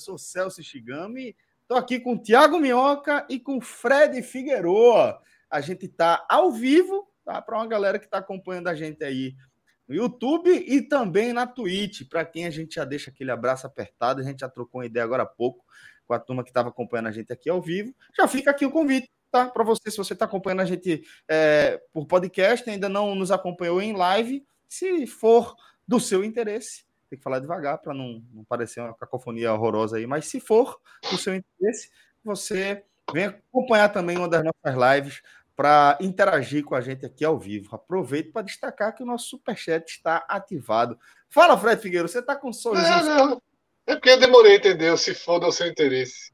Sou Celso Shigami, tô aqui com o Thiago Minhoca e com Fred Figueroa. A gente tá ao vivo, tá? Para uma galera que tá acompanhando a gente aí no YouTube e também na Twitch. Para quem a gente já deixa aquele abraço apertado, a gente já trocou uma ideia agora há pouco com a turma que estava acompanhando a gente aqui ao vivo. Já fica aqui o convite tá? Para você, se você está acompanhando a gente é, por podcast, ainda não nos acompanhou em live, se for do seu interesse, tem que falar devagar para não, não parecer uma cacofonia horrorosa aí, mas se for do seu interesse, você vem acompanhar também uma das nossas lives para interagir com a gente aqui ao vivo. Aproveito para destacar que o nosso superchat está ativado. Fala, Fred Figueiredo, você está com um sorriso. Não, não. É porque eu demorei, entendeu? Se for do seu interesse.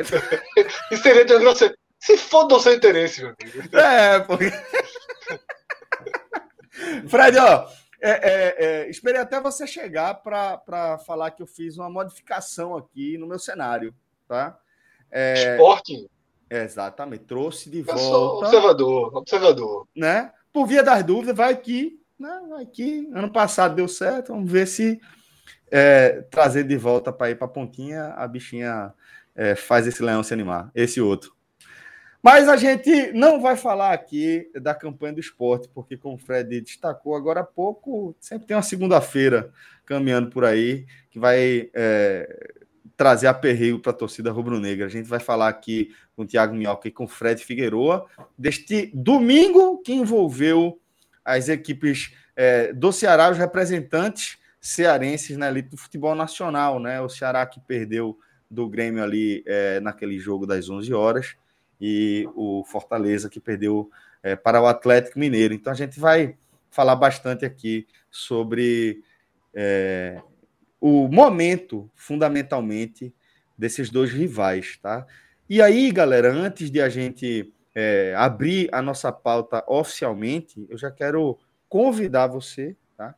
Isso seria de você. Se for do seu interesse, meu amigo. É, porque. Fred, ó, é, é, é, esperei até você chegar para falar que eu fiz uma modificação aqui no meu cenário, tá? É, Esporte? Exatamente, trouxe de Eu volta. observador, observador. Né? Por via das dúvidas, vai aqui, né? Vai aqui. Ano passado deu certo, vamos ver se é, trazer de volta para ir para a pontinha, a bichinha é, faz esse leão se animar, esse outro. Mas a gente não vai falar aqui da campanha do esporte, porque, como o Fred destacou agora há pouco, sempre tem uma segunda-feira caminhando por aí que vai é, trazer aperreio para a torcida rubro-negra. A gente vai falar aqui com o Thiago Minhoca e com o Fred Figueroa deste domingo que envolveu as equipes é, do Ceará, os representantes cearenses na elite do futebol nacional, né? O Ceará que perdeu do Grêmio ali é, naquele jogo das 11 horas e o Fortaleza que perdeu é, para o Atlético Mineiro. Então a gente vai falar bastante aqui sobre é, o momento, fundamentalmente, desses dois rivais, tá? E aí, galera, antes de a gente é, abrir a nossa pauta oficialmente, eu já quero convidar você, tá?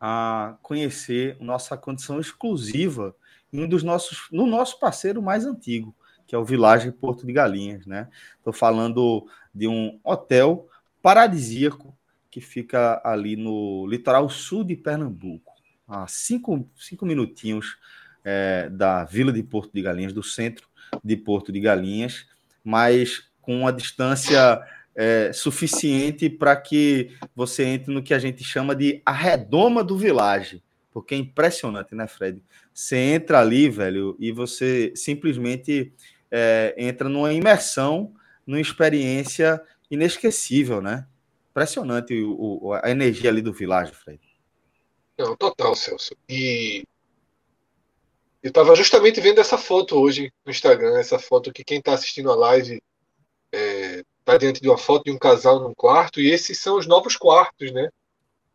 A conhecer nossa condição exclusiva um dos nossos, no nosso parceiro mais antigo, que é o Village Porto de Galinhas, né? Estou falando de um hotel paradisíaco que fica ali no litoral sul de Pernambuco, a cinco, cinco minutinhos é, da vila de Porto de Galinhas, do centro de Porto de Galinhas, mas com uma distância é, suficiente para que você entre no que a gente chama de a redoma do Village, porque é impressionante, né, Fred? Você entra ali, velho, e você simplesmente é, entra numa imersão, numa experiência inesquecível, né? Impressionante o, o, a energia ali do Village, Fred. Não, total, Celso. E eu estava justamente vendo essa foto hoje no Instagram, essa foto que quem está assistindo a live está diante de uma foto de um casal num quarto, e esses são os novos quartos, né?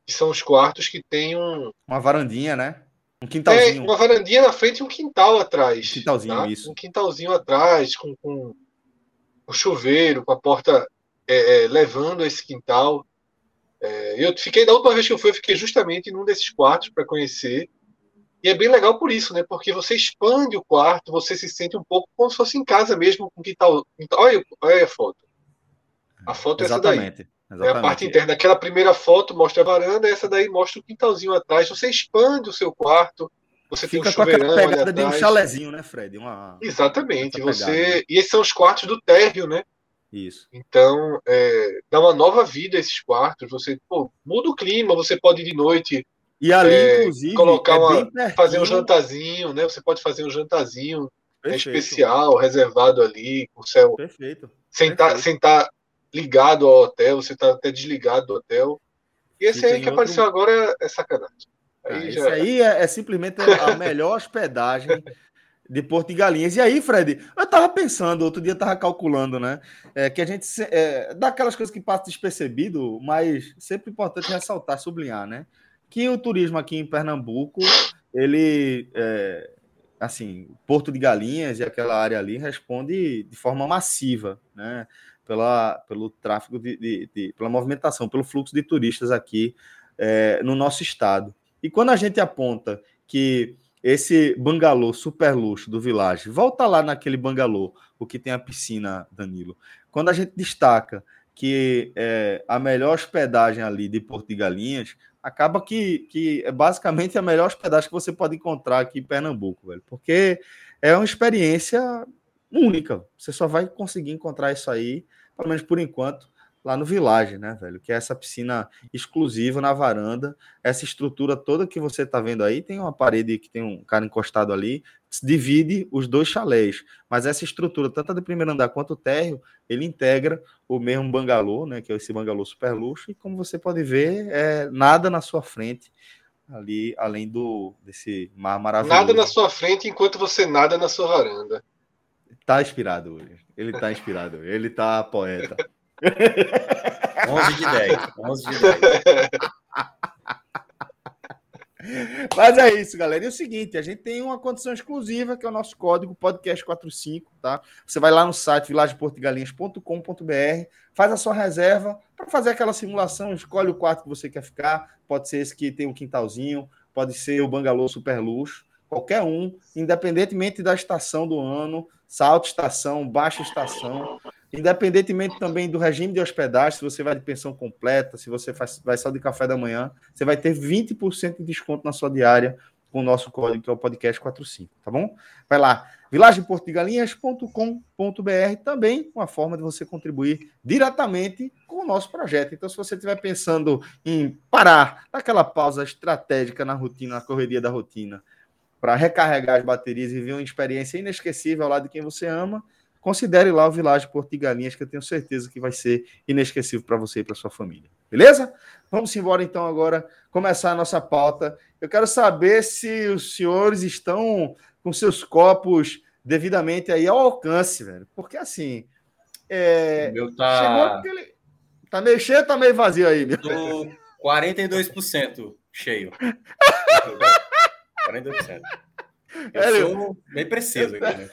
Que são os quartos que tem um. Uma varandinha, né? Um É, quintalzinho. uma varandinha na frente e um quintal atrás. Um quintalzinho, tá? isso. Um quintalzinho atrás, com, com o chuveiro, com a porta é, é, levando a esse quintal. É, eu fiquei, da última vez que eu fui, eu fiquei justamente num desses quartos para conhecer. E é bem legal por isso, né? Porque você expande o quarto, você se sente um pouco como se fosse em casa mesmo, com quintal. quintal- Olha, olha a foto. A foto é essa daí. Exatamente. É a parte interna. Aquela primeira foto mostra a varanda, essa daí mostra o quintalzinho atrás. Você expande o seu quarto, você Fica tem um com chuveirão ali pegada de um chalezinho, né, Fred? Uma... Exatamente. Você né? e esses são os quartos do térreo, né? Isso. Então é, dá uma nova vida a esses quartos. Você pô, muda o clima. Você pode ir de noite E ali, É, inclusive, colocar é uma- fazer um jantarzinho, né? Você pode fazer um jantarzinho é especial, reservado ali, com o céu. Perfeito. Estar tá, tá ligado ao hotel, você tá até desligado do hotel. E esse aí que apareceu outro... agora é, sacanagem. Aí ah, já... Esse aí é, é simplesmente a melhor hospedagem de Porto de Galinhas. E aí, Fred, eu tava pensando, outro dia eu tava calculando, né? É, que a gente é, dá aquelas coisas que passam despercebido, mas sempre importante ressaltar, sublinhar, né? Que o turismo aqui em Pernambuco, ele é, assim, Porto de Galinhas e aquela área ali responde de forma massiva, né? Pela, pelo tráfego de, de, de pela movimentação, pelo fluxo de turistas aqui é, no nosso estado. E quando a gente aponta que esse bangalô super luxo do Village, volta lá naquele bangalô, o que tem a piscina, Danilo. Quando a gente destaca que é, a melhor hospedagem ali de Porto de Galinhas, acaba que, que é basicamente a melhor hospedagem que você pode encontrar aqui em Pernambuco, velho, porque é uma experiência única. Você só vai conseguir encontrar isso aí, pelo menos por enquanto, lá no Village, né, velho? Que é essa piscina exclusiva na varanda. Essa estrutura toda que você tá vendo aí, tem uma parede que tem um cara encostado ali, divide os dois chalés. Mas essa estrutura, tanto a do primeiro andar quanto o térreo, ele integra o mesmo bangalô, né? Que é esse bangalô super luxo. E como você pode ver, é nada na sua frente ali, além do desse mar maravilhoso. Nada na sua frente enquanto você nada na sua varanda. Tá inspirado hoje. Ele tá inspirado. Ele tá poeta. 11 de 10. 11 de 10. Mas é isso, galera. E é o seguinte, a gente tem uma condição exclusiva, que é o nosso código podcast45, tá? Você vai lá no site vilageportugalinhas.com.br, faz a sua reserva para fazer aquela simulação, escolhe o quarto que você quer ficar, pode ser esse que tem um quintalzinho, pode ser o bangalô super luxo, qualquer um, independentemente da estação do ano, salto estação, baixa estação, Independentemente também do regime de hospedagem, se você vai de pensão completa, se você faz, vai só de café da manhã, você vai ter 20% de desconto na sua diária com o nosso código, que é o podcast 45, tá bom? Vai lá, vilagemportugalinhas.com.br, também uma forma de você contribuir diretamente com o nosso projeto. Então, se você estiver pensando em parar, aquela pausa estratégica na rotina, na correria da rotina, para recarregar as baterias e viver uma experiência inesquecível ao lado de quem você ama, considere lá o Vilagem Porto de Galinhas, que eu tenho certeza que vai ser inesquecível para você e para sua família. Beleza? Vamos embora então agora começar a nossa pauta. Eu quero saber se os senhores estão com seus copos devidamente aí ao alcance, velho. Porque assim. É, meu tá. Aquele... Tá meio cheio tá meio vazio aí, meu? Tô 42% cheio. 42%. Eu é, sou bem preciso aqui, né?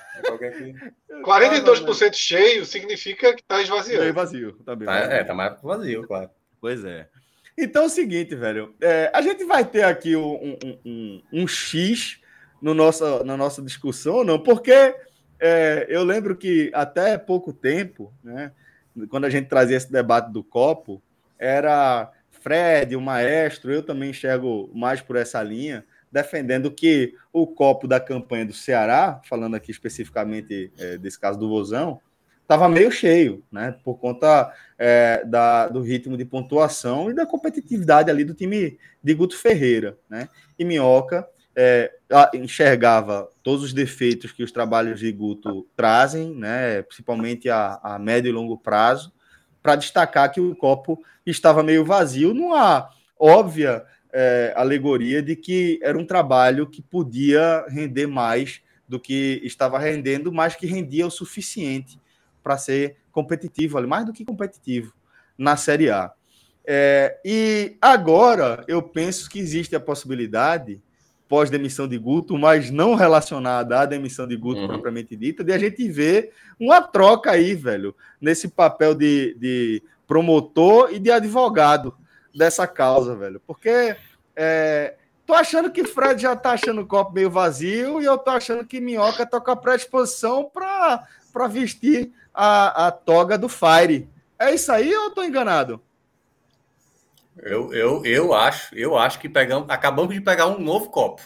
42% cheio significa que está esvaziando. Meio vazio, tá bem. Tá, é, tá mais vazio, claro. Pois é. Então é o seguinte, velho. É, a gente vai ter aqui um, um, um, um X no nossa, na nossa discussão, não? Porque é, eu lembro que até pouco tempo, né? Quando a gente trazia esse debate do copo, era Fred, o maestro, eu também enxergo mais por essa linha defendendo que o copo da campanha do Ceará, falando aqui especificamente é, desse caso do Vozão, estava meio cheio, né? Por conta é, da, do ritmo de pontuação e da competitividade ali do time de Guto Ferreira, né? E Minhoca é, enxergava todos os defeitos que os trabalhos de Guto trazem, né? Principalmente a, a médio e longo prazo, para destacar que o copo estava meio vazio, numa óbvia é, alegoria de que era um trabalho que podia render mais do que estava rendendo, mas que rendia o suficiente para ser competitivo, mais do que competitivo na Série A. É, e agora eu penso que existe a possibilidade, pós-demissão de Guto, mas não relacionada à demissão de Guto uhum. propriamente dita, de a gente ver uma troca aí, velho, nesse papel de, de promotor e de advogado dessa causa, velho. Porque é, tô achando que Fred já tá achando o copo meio vazio e eu tô achando que Minhoca tá com a predisposição para vestir a, a toga do Fire. É isso aí ou eu tô enganado? Eu, eu, eu acho, eu acho que pegamos, acabamos de pegar um novo copo.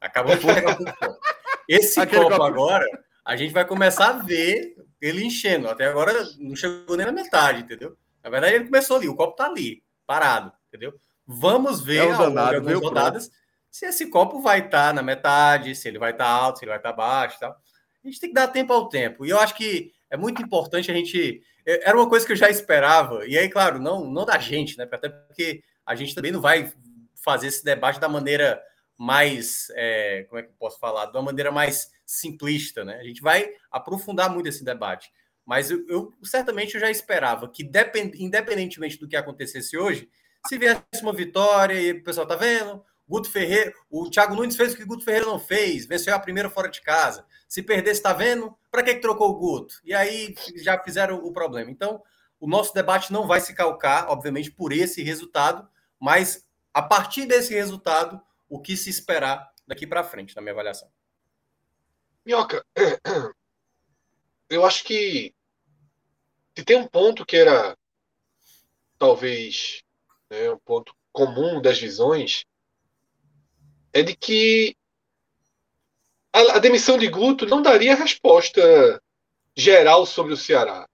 Acabamos de pegar um novo copo. Esse copo, copo agora, a gente vai começar a ver ele enchendo. Até agora não chegou nem na metade, entendeu? Na verdade, ele começou ali, o copo tá ali, parado, entendeu? Vamos ver é ao longo de rodadas se esse copo vai estar tá na metade, se ele vai estar tá alto, se ele vai estar tá baixo tal. A gente tem que dar tempo ao tempo. E eu acho que é muito importante a gente. É, era uma coisa que eu já esperava, e aí, claro, não, não da gente, né? Até porque a gente também não vai fazer esse debate da maneira mais. É, como é que eu posso falar? De uma maneira mais simplista, né? A gente vai aprofundar muito esse debate. Mas eu, eu certamente eu já esperava que, depend, independentemente do que acontecesse hoje, se viesse uma vitória e o pessoal tá vendo, Guto Ferreira, o Thiago Nunes fez o que o Guto Ferreira não fez, venceu a primeira fora de casa. Se perder, está vendo? Para que, que trocou o Guto? E aí já fizeram o problema. Então, o nosso debate não vai se calcar, obviamente, por esse resultado, mas a partir desse resultado, o que se esperar daqui para frente, na minha avaliação. Minhoca, eu acho que se tem um ponto que era talvez né, um ponto comum das visões, é de que a, a demissão de Guto não daria resposta geral sobre o Ceará.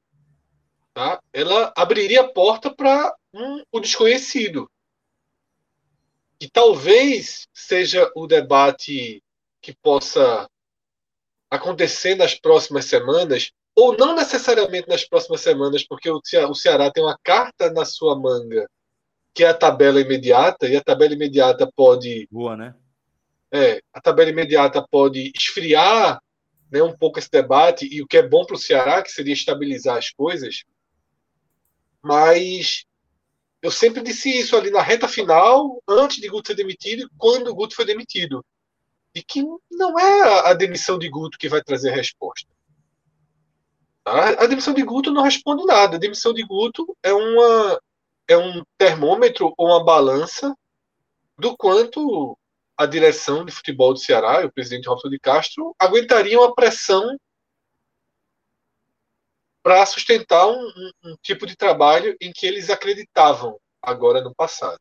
Tá? Ela abriria a porta para um, o desconhecido. E talvez seja o debate que possa acontecer nas próximas semanas, ou não necessariamente nas próximas semanas, porque o Ceará tem uma carta na sua manga, que é a tabela imediata, e a tabela imediata pode. Boa, né? É, a tabela imediata pode esfriar né, um pouco esse debate, e o que é bom para o Ceará, que seria estabilizar as coisas. Mas eu sempre disse isso ali na reta final, antes de Guto ser demitido, quando o Guto foi demitido. E que não é a demissão de Guto que vai trazer a resposta. Tá? A demissão de Guto não responde nada. A demissão de Guto é, uma, é um termômetro ou uma balança do quanto a direção de futebol do Ceará e o presidente Robson de Castro aguentariam a pressão para sustentar um, um, um, tipo de trabalho em que eles acreditavam agora no passado.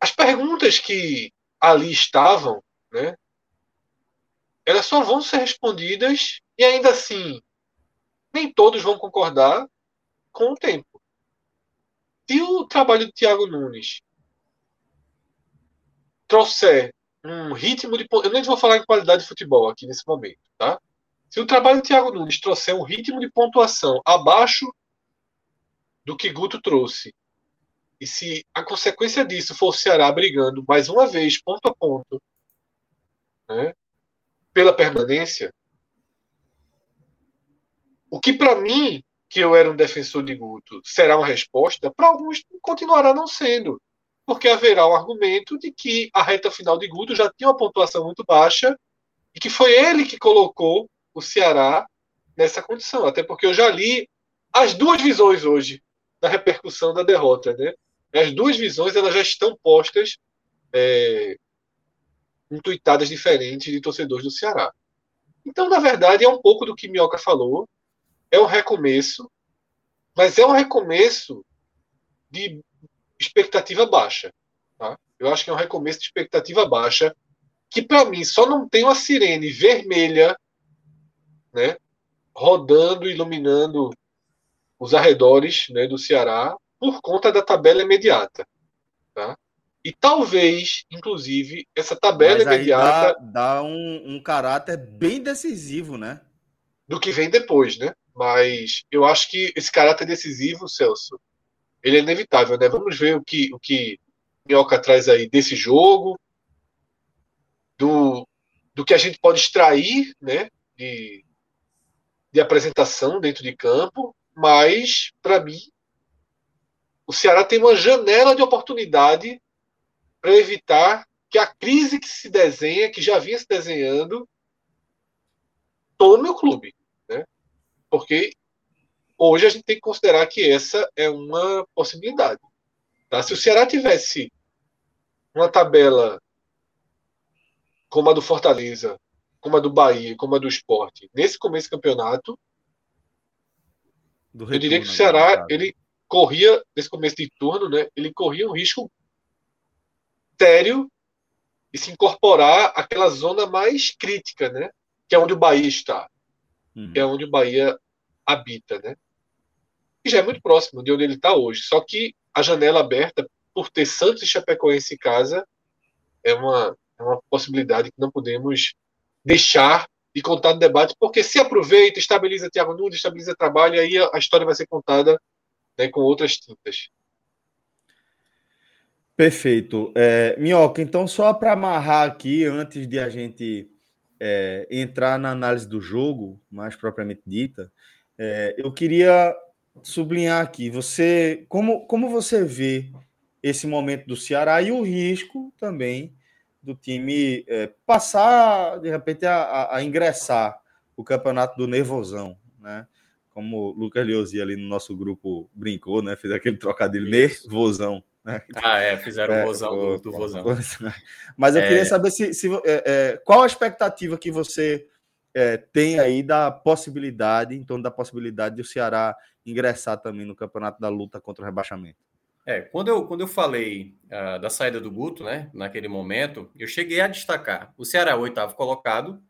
As perguntas que ali estavam, né, elas só vão ser respondidas e ainda assim nem todos vão concordar com o tempo. Se o trabalho do Thiago Nunes trouxer um ritmo de. Eu nem vou falar em qualidade de futebol aqui nesse momento, tá? Se o trabalho do Thiago Nunes trouxer um ritmo de pontuação abaixo do que Guto trouxe, e se a consequência disso for o Ceará brigando mais uma vez, ponto a ponto, né, pela permanência, o que para mim, que eu era um defensor de Guto, será uma resposta, para alguns continuará não sendo porque haverá um argumento de que a reta final de Guto já tinha uma pontuação muito baixa e que foi ele que colocou o Ceará nessa condição. Até porque eu já li as duas visões hoje da repercussão da derrota. Né? As duas visões elas já estão postas é, em tuitadas diferentes de torcedores do Ceará. Então, na verdade, é um pouco do que Minhoca falou. É um recomeço, mas é um recomeço de expectativa baixa. Tá? Eu acho que é um recomeço de expectativa baixa, que para mim só não tem uma sirene vermelha né, rodando, iluminando os arredores né, do Ceará por conta da tabela imediata. Tá? E talvez, inclusive, essa tabela imediata. Dá, dá um, um, caráter bem decisivo, né? Do que vem depois, né? Mas eu acho que esse caráter decisivo, Celso, ele é inevitável, né? Vamos ver o que o que Minhoca traz aí desse jogo, do, do que a gente pode extrair, né? De, de apresentação dentro de campo, mas para mim o Ceará tem uma janela de oportunidade para evitar que a crise que se desenha, que já vinha se desenhando, tome o clube, né? Porque hoje a gente tem que considerar que essa é uma possibilidade. Tá? Se o Ceará tivesse uma tabela como a do Fortaleza, como a do Bahia, como a do Esporte, nesse começo do campeonato, do eu diria que o Ceará, ele corria, nesse começo de turno, né, ele corria um risco sério de se incorporar àquela zona mais crítica, né, que é onde o Bahia está, uhum. que é onde o Bahia habita, né que já é muito próximo de onde ele está hoje. Só que a janela aberta, por ter Santos e Chapecoense em casa, é uma, é uma possibilidade que não podemos deixar de contar no debate, porque se aproveita, estabiliza Thiago Nunes, estabiliza trabalho, e aí a história vai ser contada né, com outras tintas. Perfeito. É, Minhoca, então só para amarrar aqui, antes de a gente é, entrar na análise do jogo, mais propriamente dita, é, eu queria sublinhar aqui, você como, como você vê esse momento do Ceará e o risco também do time é, passar, de repente, a, a, ingressar o campeonato do nervosão, né? Como o Lucas Leozzi ali no nosso grupo brincou, né? Fez aquele trocadilho nervosão. Né? Ah, é, fizeram é, o vozão do, do vozão. Mas eu é... queria saber se, se é, é, qual a expectativa que você é, tem aí da possibilidade, em torno da possibilidade de o Ceará ingressar também no campeonato da luta contra o rebaixamento. É, quando eu, quando eu falei uh, da saída do Guto, né, naquele momento, eu cheguei a destacar o Ceará é o oitavo colocado,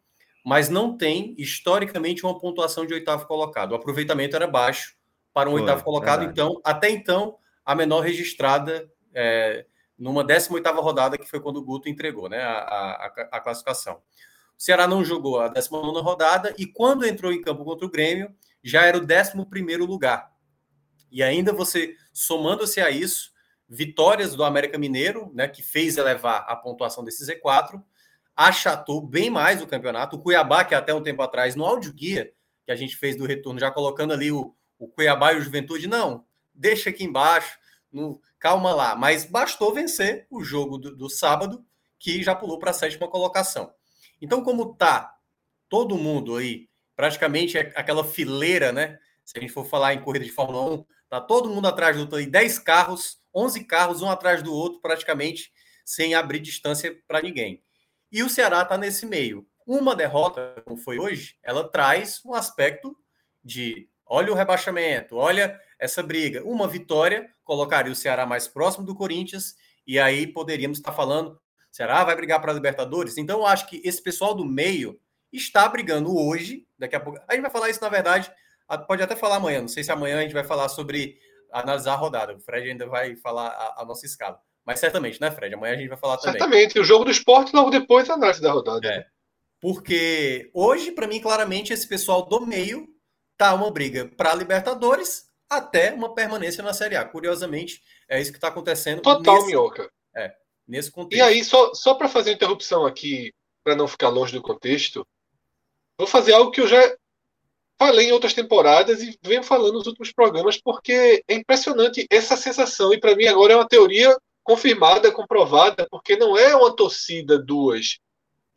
mas não tem historicamente uma pontuação de oitavo colocado. O aproveitamento era baixo para um Foi, oitavo colocado, verdade. então, até então, a menor registrada é, numa 18 rodada, que foi quando o Guto entregou né, a, a, a classificação. O Ceará não jogou a 19 rodada e quando entrou em campo contra o Grêmio, já era o 11 lugar. E ainda você, somando-se a isso, vitórias do América Mineiro, né, que fez elevar a pontuação desse Z4, achatou bem mais o campeonato. O Cuiabá, que até um tempo atrás, no áudio guia que a gente fez do retorno, já colocando ali o, o Cuiabá e o Juventude, não, deixa aqui embaixo, no, calma lá. Mas bastou vencer o jogo do, do sábado, que já pulou para a sétima colocação. Então, como tá todo mundo aí, praticamente é aquela fileira, né? Se a gente for falar em corrida de Fórmula 1, Tá todo mundo atrás do outro, 10 carros, 11 carros, um atrás do outro, praticamente sem abrir distância para ninguém. E o Ceará está nesse meio. Uma derrota, como foi hoje, ela traz um aspecto de olha o rebaixamento, olha essa briga. Uma vitória colocaria o Ceará mais próximo do Corinthians e aí poderíamos estar falando, Ceará vai brigar para a Libertadores? Então eu acho que esse pessoal do meio está brigando hoje, daqui a pouco. A gente vai falar isso na verdade Pode até falar amanhã. Não sei se amanhã a gente vai falar sobre analisar a rodada. O Fred ainda vai falar a, a nossa escala. Mas certamente, né, Fred? Amanhã a gente vai falar também. Certamente. O jogo do esporte logo depois a análise da rodada. É. Porque hoje, para mim, claramente, esse pessoal do meio tá uma briga para Libertadores até uma permanência na Série A. Curiosamente, é isso que está acontecendo. Total, nesse, Minhoca. É, nesse contexto. E aí, só, só para fazer interrupção aqui, para não ficar longe do contexto, vou fazer algo que eu já falei em outras temporadas e venho falando nos últimos programas porque é impressionante essa sensação e para mim agora é uma teoria confirmada, comprovada, porque não é uma torcida duas,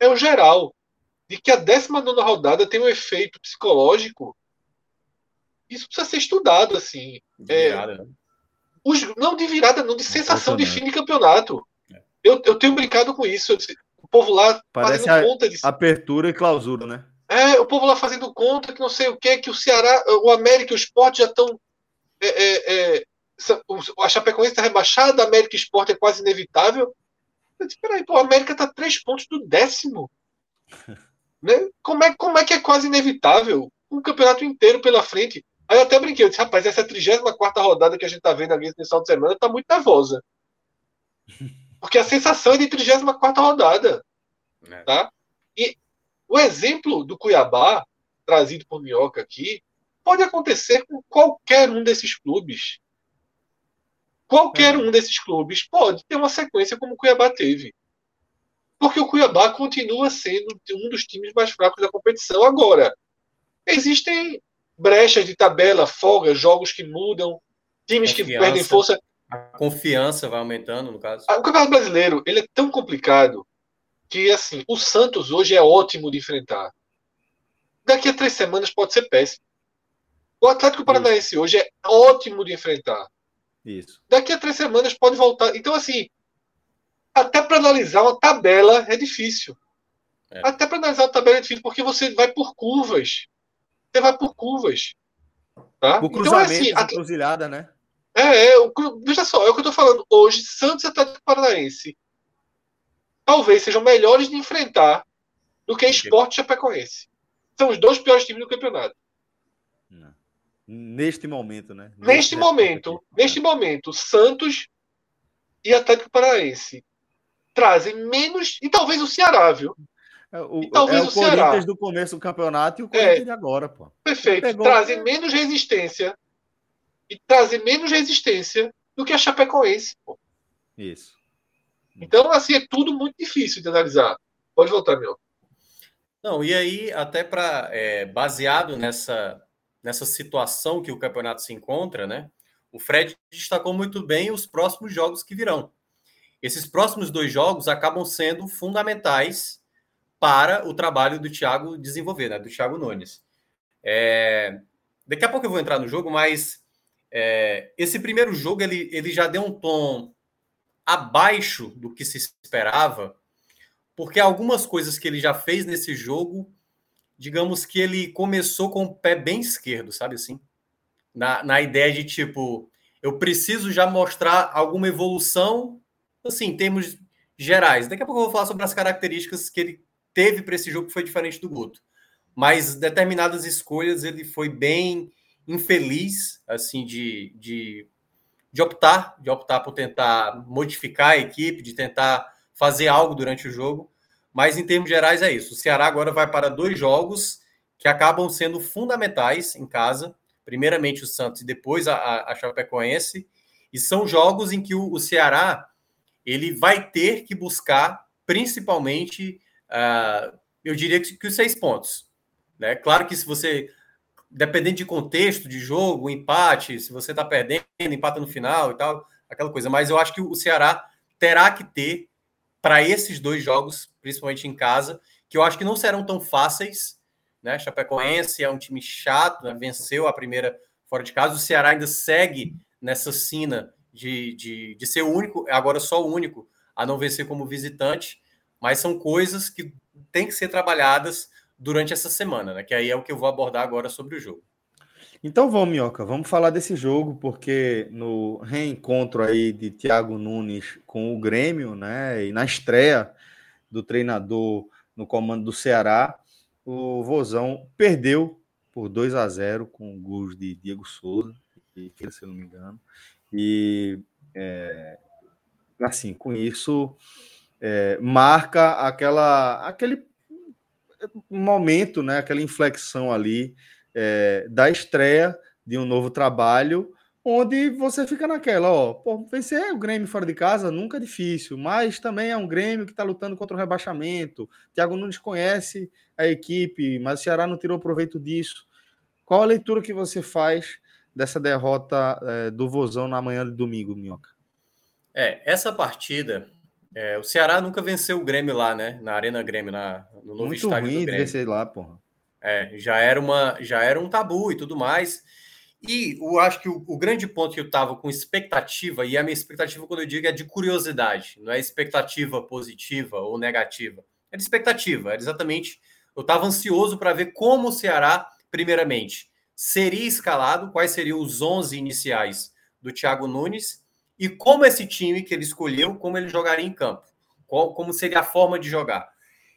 é o geral de que a 19 rodada tem um efeito psicológico. Isso precisa ser estudado assim. De é, virada, né? os, não de virada, não de sensação de fim de campeonato. É. Eu, eu tenho brincado com isso. O povo lá Parece fazendo conta de apertura e clausura, né? É, o povo lá fazendo conta que não sei o que, que o Ceará, o América e o Sport já estão. É, é, é, a Chapecoense está rebaixada, a América Sport é quase inevitável. Eu disse, peraí, pô, a América está três pontos do décimo. né? como, é, como é que é quase inevitável? Um campeonato inteiro pela frente. Aí eu até brinquei, eu disse, rapaz, essa 34 rodada que a gente está vendo aqui nesse final de semana está muito nervosa. Porque a sensação é de 34 rodada. É. Tá? E o exemplo do Cuiabá, trazido por Minhoca aqui, pode acontecer com qualquer um desses clubes. Qualquer um desses clubes pode ter uma sequência como o Cuiabá teve. Porque o Cuiabá continua sendo um dos times mais fracos da competição. Agora, existem brechas de tabela, folgas, jogos que mudam, times confiança, que perdem força. A confiança vai aumentando, no caso. O Campeonato Brasileiro ele é tão complicado que assim, o Santos hoje é ótimo de enfrentar. Daqui a três semanas pode ser péssimo. O Atlético Paranaense hoje é ótimo de enfrentar. Isso. Daqui a três semanas pode voltar. Então, assim, até para analisar uma tabela é difícil. É. Até para analisar uma tabela é difícil, porque você vai por curvas. Você vai por curvas. Tá? Por cruzamento, então, é assim, a... cruzilhada, né? É, é, veja só, é o que eu tô falando. Hoje, Santos e Atlético Paranaense talvez sejam melhores de enfrentar do que Esporte Chapecoense. São os dois piores times do campeonato. Neste momento, né? Neste, momento, neste momento, Santos e Atlético Paranaense trazem menos e talvez o Ceará, viu? É o, talvez é o, o Corinthians Ceará. do começo do campeonato e o Corinthians é, de agora, pô. Perfeito. Pegou... Trazer menos resistência e trazer menos resistência do que a Chapecoense, pô. Isso. Então, assim, é tudo muito difícil de analisar. Pode voltar, meu. Não, e aí, até para é, baseado nessa, nessa situação que o campeonato se encontra, né? O Fred destacou muito bem os próximos jogos que virão. Esses próximos dois jogos acabam sendo fundamentais para o trabalho do Thiago desenvolver, né? Do Thiago Nunes. É... Daqui a pouco eu vou entrar no jogo, mas é... esse primeiro jogo ele, ele já deu um tom abaixo do que se esperava, porque algumas coisas que ele já fez nesse jogo, digamos que ele começou com o pé bem esquerdo, sabe assim? Na, na ideia de tipo, eu preciso já mostrar alguma evolução, assim, em termos gerais. Daqui a pouco eu vou falar sobre as características que ele teve para esse jogo que foi diferente do Guto. Mas determinadas escolhas ele foi bem infeliz, assim, de, de, de optar, de optar por tentar modificar a equipe, de tentar fazer algo durante o jogo. Mas em termos gerais é isso. O Ceará agora vai para dois jogos que acabam sendo fundamentais em casa. Primeiramente o Santos e depois a, a Chapecoense. E são jogos em que o, o Ceará ele vai ter que buscar principalmente uh, eu diria que, que, os seis pontos. Né? Claro que se você, dependendo de contexto de jogo, empate, se você está perdendo, empata no final e tal, aquela coisa. Mas eu acho que o Ceará terá que ter para esses dois jogos, principalmente em casa, que eu acho que não serão tão fáceis. Né? Chapecoense é um time chato, né? venceu a primeira fora de casa. O Ceará ainda segue nessa sina de, de, de ser o único, agora só o único, a não vencer como visitante mas são coisas que têm que ser trabalhadas durante essa semana, né? Que aí é o que eu vou abordar agora sobre o jogo. Então vamos, Minhoca, vamos falar desse jogo, porque no reencontro aí de Thiago Nunes com o Grêmio, né? E na estreia do treinador no comando do Ceará, o Vozão perdeu por 2 a 0 com gols de Diego Souza, se eu não me engano. E é, assim, com isso é, marca aquela, aquele momento, né, aquela inflexão ali é, da estreia de um novo trabalho, onde você fica naquela, ó, pô, vencer o Grêmio fora de casa nunca é difícil, mas também é um Grêmio que está lutando contra o rebaixamento. Thiago Nunes conhece a equipe, mas o Ceará não tirou proveito disso. Qual a leitura que você faz dessa derrota é, do Vozão na manhã de domingo, Minhoca? É, essa partida é, o Ceará nunca venceu o Grêmio lá, né? Na Arena Grêmio, na, no novo Muito estádio ruim do Grêmio. vencer lá, porra. É, já era, uma, já era um tabu e tudo mais. E eu acho que o, o grande ponto que eu estava com expectativa, e a minha expectativa, quando eu digo, é de curiosidade, não é expectativa positiva ou negativa. É de expectativa, era exatamente. Eu estava ansioso para ver como o Ceará, primeiramente, seria escalado, quais seriam os 11 iniciais do Thiago Nunes e como esse time que ele escolheu, como ele jogaria em campo, qual, como seria a forma de jogar.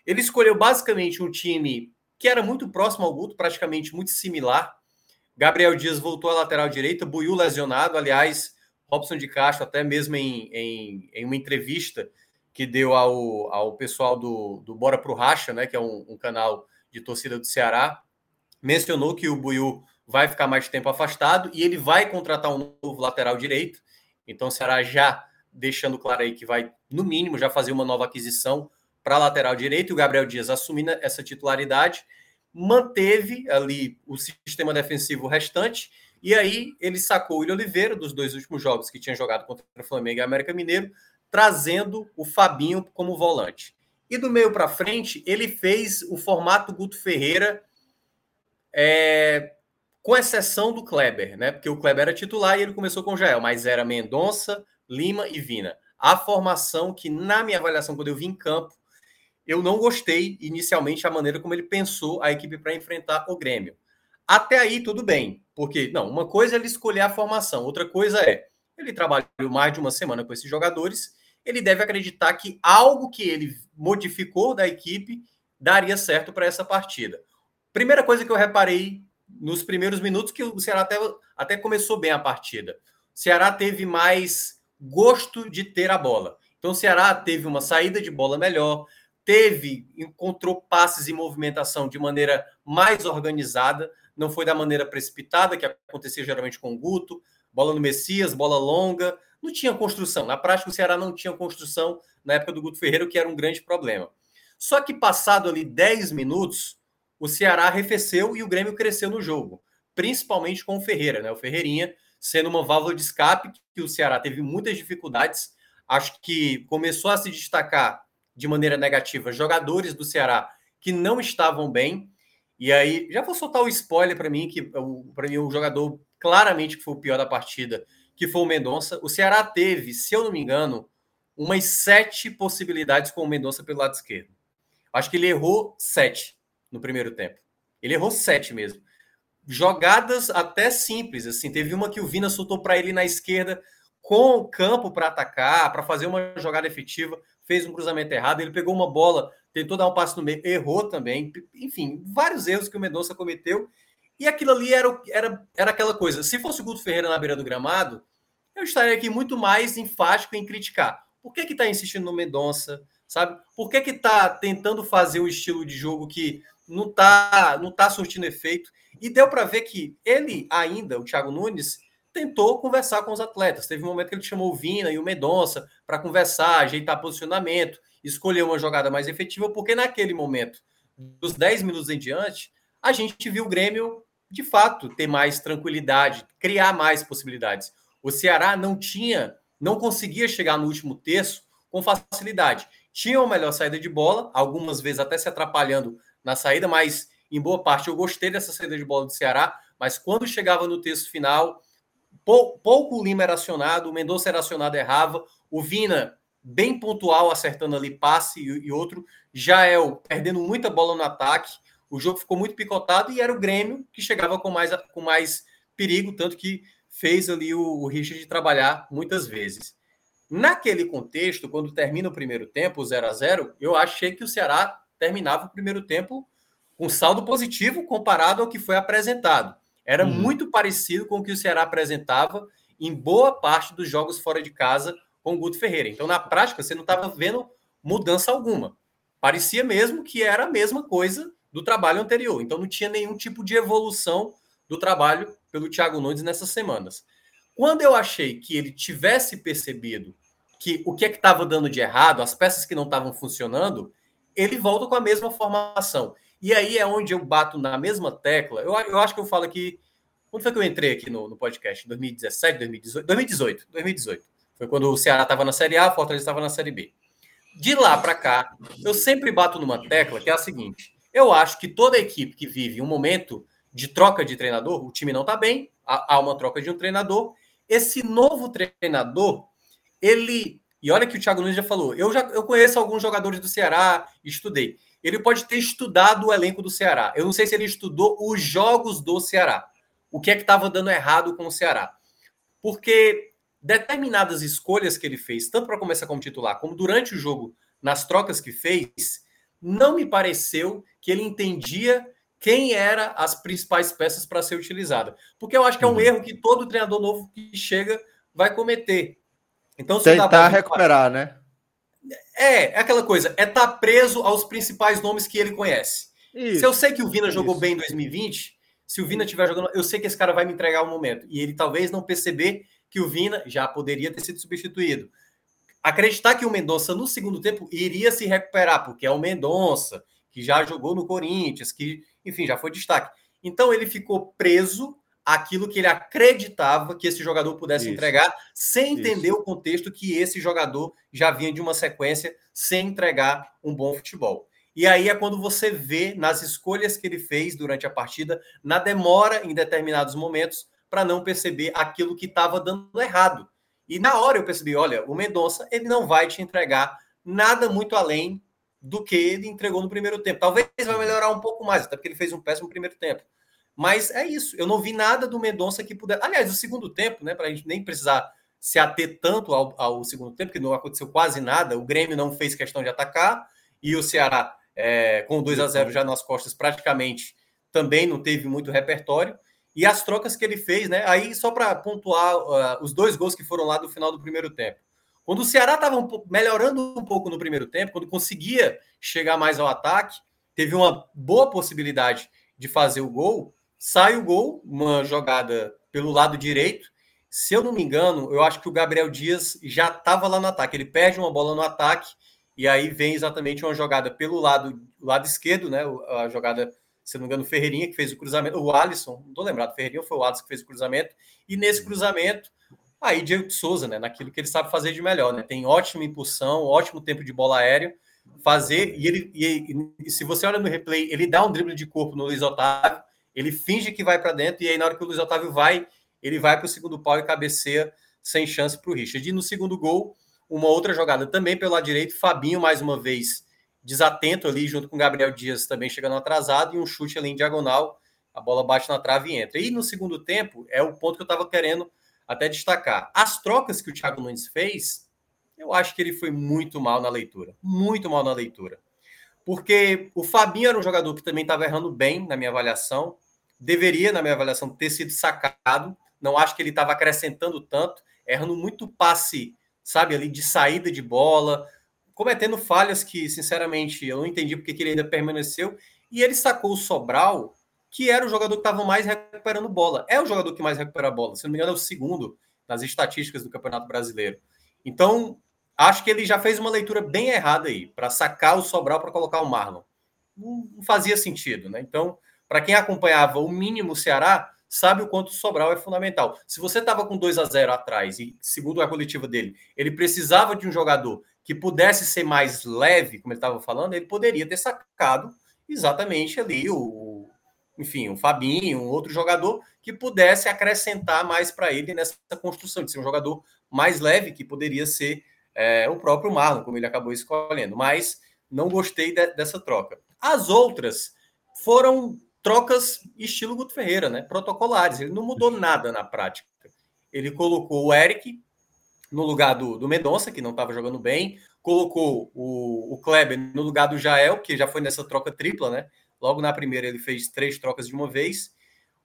Ele escolheu basicamente um time que era muito próximo ao Guto, praticamente muito similar. Gabriel Dias voltou à lateral direita, Buiu lesionado, aliás, Robson de Castro, até mesmo em, em, em uma entrevista que deu ao, ao pessoal do, do Bora Pro Racha, né, que é um, um canal de torcida do Ceará, mencionou que o Buiu vai ficar mais tempo afastado e ele vai contratar um novo lateral direito. Então o Ceará já deixando claro aí que vai, no mínimo, já fazer uma nova aquisição para lateral direito, e o Gabriel Dias assumindo essa titularidade, manteve ali o sistema defensivo restante, e aí ele sacou o William Oliveira dos dois últimos jogos que tinha jogado contra o Flamengo e América Mineiro, trazendo o Fabinho como volante. E do meio para frente, ele fez o formato Guto Ferreira é, com exceção do Kleber, né? Porque o Kleber era titular e ele começou com o Jael, mas era Mendonça, Lima e Vina. A formação que, na minha avaliação, quando eu vi em campo, eu não gostei inicialmente a maneira como ele pensou a equipe para enfrentar o Grêmio. Até aí, tudo bem, porque, não, uma coisa é ele escolher a formação, outra coisa é ele trabalhou mais de uma semana com esses jogadores, ele deve acreditar que algo que ele modificou da equipe daria certo para essa partida. Primeira coisa que eu reparei nos primeiros minutos que o Ceará até, até começou bem a partida. O Ceará teve mais gosto de ter a bola. Então o Ceará teve uma saída de bola melhor, teve, encontrou passes e movimentação de maneira mais organizada, não foi da maneira precipitada, que acontecia geralmente com o Guto, bola no Messias, bola longa, não tinha construção. Na prática, o Ceará não tinha construção na época do Guto Ferreira, o que era um grande problema. Só que passado ali 10 minutos, o Ceará arrefeceu e o Grêmio cresceu no jogo, principalmente com o Ferreira, né? O Ferreirinha sendo uma válvula de escape que o Ceará teve muitas dificuldades. Acho que começou a se destacar de maneira negativa jogadores do Ceará que não estavam bem. E aí, já vou soltar o spoiler para mim, que para mim o jogador claramente que foi o pior da partida, que foi o Mendonça. O Ceará teve, se eu não me engano, umas sete possibilidades com o Mendonça pelo lado esquerdo. Acho que ele errou sete no primeiro tempo. Ele errou sete mesmo jogadas até simples. Assim, teve uma que o Vina soltou para ele na esquerda com o campo para atacar, para fazer uma jogada efetiva, fez um cruzamento errado, ele pegou uma bola, tentou dar um passe no meio, errou também. Enfim, vários erros que o Mendonça cometeu. E aquilo ali era, era, era aquela coisa. Se fosse o Guto Ferreira na beira do gramado, eu estaria aqui muito mais enfático em criticar. Por que que está insistindo no Mendonça, sabe? Por que que está tentando fazer um estilo de jogo que não está não tá surtindo efeito? E deu para ver que ele ainda, o Thiago Nunes, tentou conversar com os atletas. Teve um momento que ele chamou o Vina e o Medonça para conversar, ajeitar posicionamento, escolher uma jogada mais efetiva, porque naquele momento, dos 10 minutos em diante, a gente viu o Grêmio, de fato, ter mais tranquilidade, criar mais possibilidades. O Ceará não tinha, não conseguia chegar no último terço com facilidade. Tinha uma melhor saída de bola, algumas vezes até se atrapalhando na saída, mas em boa parte eu gostei dessa saída de bola do Ceará, mas quando chegava no texto final, pou, pouco o Lima era acionado, o Mendonça era acionado, errava, o Vina bem pontual, acertando ali passe e, e outro, Jael perdendo muita bola no ataque, o jogo ficou muito picotado e era o Grêmio que chegava com mais, com mais perigo, tanto que fez ali o, o Richard trabalhar muitas vezes. Naquele contexto, quando termina o primeiro tempo, 0 a 0 eu achei que o Ceará terminava o primeiro tempo com saldo positivo comparado ao que foi apresentado. Era uhum. muito parecido com o que o Ceará apresentava em boa parte dos jogos fora de casa com o Guto Ferreira. Então, na prática, você não estava vendo mudança alguma. Parecia mesmo que era a mesma coisa do trabalho anterior. Então, não tinha nenhum tipo de evolução do trabalho pelo Thiago Nunes nessas semanas. Quando eu achei que ele tivesse percebido que o que é que estava dando de errado, as peças que não estavam funcionando, ele volta com a mesma formação. E aí é onde eu bato na mesma tecla. Eu, eu acho que eu falo aqui. Quando foi que eu entrei aqui no, no podcast? 2017, 2018? 2018. 2018. Foi quando o Ceará estava na Série A, o Fortaleza estava na Série B. De lá para cá, eu sempre bato numa tecla que é a seguinte: eu acho que toda equipe que vive um momento de troca de treinador, o time não está bem, há uma troca de um treinador. Esse novo treinador, ele. E olha que o Thiago Nunes já falou, eu já eu conheço alguns jogadores do Ceará, estudei ele pode ter estudado o elenco do Ceará. Eu não sei se ele estudou os jogos do Ceará. O que é que estava dando errado com o Ceará? Porque determinadas escolhas que ele fez, tanto para começar como titular, como durante o jogo, nas trocas que fez, não me pareceu que ele entendia quem eram as principais peças para ser utilizada. Porque eu acho que é um uhum. erro que todo treinador novo que chega vai cometer. Então, tentar recuperar, né? É, é aquela coisa, é estar tá preso aos principais nomes que ele conhece. Isso, se eu sei que o Vina jogou isso. bem em 2020, se o Vina estiver jogando, eu sei que esse cara vai me entregar um momento. E ele talvez não perceber que o Vina já poderia ter sido substituído. Acreditar que o Mendonça no segundo tempo iria se recuperar, porque é o Mendonça, que já jogou no Corinthians, que, enfim, já foi destaque. Então ele ficou preso aquilo que ele acreditava que esse jogador pudesse Isso. entregar, sem entender Isso. o contexto que esse jogador já vinha de uma sequência sem entregar um bom futebol. E aí é quando você vê nas escolhas que ele fez durante a partida, na demora em determinados momentos, para não perceber aquilo que estava dando errado. E na hora eu percebi, olha, o Mendonça, ele não vai te entregar nada muito além do que ele entregou no primeiro tempo. Talvez vai melhorar um pouco mais, até porque ele fez um péssimo primeiro tempo. Mas é isso. Eu não vi nada do Mendonça que pudesse. Aliás, o segundo tempo, né? Para a gente nem precisar se ater tanto ao, ao, segundo tempo, que não aconteceu quase nada. O Grêmio não fez questão de atacar e o Ceará, é, com 2 a 0 já nas costas, praticamente também não teve muito repertório. E as trocas que ele fez, né? Aí, só para pontuar uh, os dois gols que foram lá do final do primeiro tempo. Quando o Ceará estava um melhorando um pouco no primeiro tempo, quando conseguia chegar mais ao ataque, teve uma boa possibilidade de fazer o gol. Sai o gol, uma jogada pelo lado direito. Se eu não me engano, eu acho que o Gabriel Dias já estava lá no ataque. Ele perde uma bola no ataque e aí vem exatamente uma jogada pelo lado, lado esquerdo, né? A jogada, se não me engano, Ferreirinha que fez o cruzamento, o Alisson, não estou lembrado, Ferreirinha foi o Alisson que fez o cruzamento. E nesse cruzamento, Aí Diego Souza, né, naquilo que ele sabe fazer de melhor, né? Tem ótima impulsão, ótimo tempo de bola aérea, fazer e ele e, e, se você olha no replay, ele dá um drible de corpo no Luiz Otávio, ele finge que vai para dentro e aí na hora que o Luiz Otávio vai, ele vai para o segundo pau e cabeceia sem chance para o Richard. E no segundo gol, uma outra jogada também pelo lado direito, Fabinho mais uma vez desatento ali junto com Gabriel Dias também chegando atrasado e um chute ali em diagonal, a bola bate na trave e entra. E no segundo tempo é o ponto que eu estava querendo até destacar. As trocas que o Thiago Nunes fez, eu acho que ele foi muito mal na leitura. Muito mal na leitura. Porque o Fabinho era um jogador que também estava errando bem na minha avaliação. Deveria, na minha avaliação, ter sido sacado. Não acho que ele estava acrescentando tanto, errando muito passe, sabe, ali de saída de bola, cometendo falhas que, sinceramente, eu não entendi porque que ele ainda permaneceu. E ele sacou o Sobral que era o jogador que estava mais recuperando bola. É o jogador que mais recupera bola. Se não me engano, é o segundo nas estatísticas do Campeonato Brasileiro. Então, acho que ele já fez uma leitura bem errada aí, para sacar o Sobral para colocar o Marlon. Não fazia sentido, né? Então, para quem acompanhava o mínimo Ceará, sabe o quanto o Sobral é fundamental. Se você estava com 2 a 0 atrás e, segundo a coletiva dele, ele precisava de um jogador que pudesse ser mais leve, como ele estava falando, ele poderia ter sacado exatamente ali o, enfim, um Fabinho, um outro jogador que pudesse acrescentar mais para ele nessa construção, de ser um jogador mais leve, que poderia ser é, o próprio Marlon, como ele acabou escolhendo. Mas não gostei de, dessa troca. As outras foram trocas estilo Guto Ferreira, né? Protocolares. Ele não mudou nada na prática. Ele colocou o Eric no lugar do, do Mendonça, que não estava jogando bem, colocou o, o Kleber no lugar do Jael, que já foi nessa troca tripla, né? Logo na primeira, ele fez três trocas de uma vez.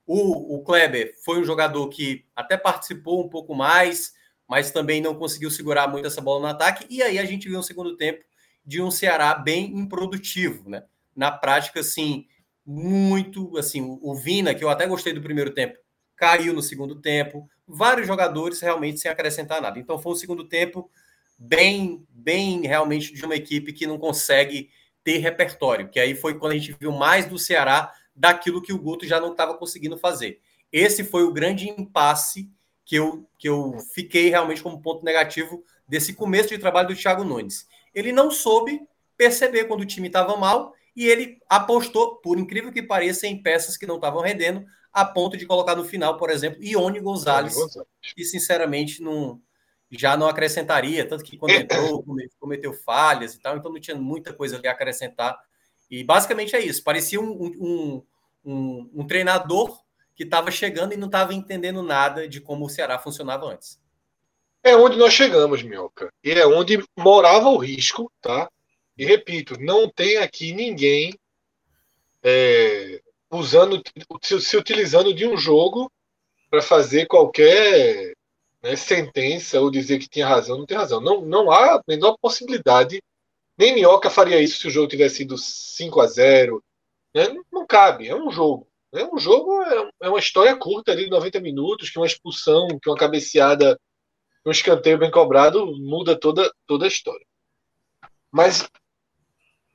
O, o Kleber foi um jogador que até participou um pouco mais, mas também não conseguiu segurar muito essa bola no ataque. E aí a gente viu um segundo tempo de um Ceará bem improdutivo, né? Na prática, assim, muito, assim, o Vina, que eu até gostei do primeiro tempo, caiu no segundo tempo. Vários jogadores realmente sem acrescentar nada. Então foi um segundo tempo bem, bem realmente de uma equipe que não consegue ter repertório, que aí foi quando a gente viu mais do Ceará daquilo que o Guto já não estava conseguindo fazer. Esse foi o grande impasse que eu, que eu fiquei realmente como ponto negativo desse começo de trabalho do Thiago Nunes. Ele não soube perceber quando o time estava mal e ele apostou, por incrível que pareça, em peças que não estavam rendendo, a ponto de colocar no final, por exemplo, Ione Gonzalez, Gonzalez. que sinceramente não, já não acrescentaria, tanto que quando entrou, cometeu falhas e tal, então não tinha muita coisa ali a acrescentar. E basicamente é isso. Parecia um, um, um, um treinador que estava chegando e não estava entendendo nada de como o Ceará funcionava antes. É onde nós chegamos, Minhoca. E é onde morava o risco, tá? E repito, não tem aqui ninguém é, usando, se, utilizando de um jogo para fazer qualquer né, sentença ou dizer que tinha razão, não tem razão. Não, não há a menor possibilidade. Nem Minhoca faria isso se o jogo tivesse sido 5 a 0 né? não, não, cabe, é um jogo. Né? Um jogo é, é, uma história curta ali de 90 minutos, que uma expulsão, que uma cabeceada, um escanteio bem cobrado muda toda, toda a história. Mas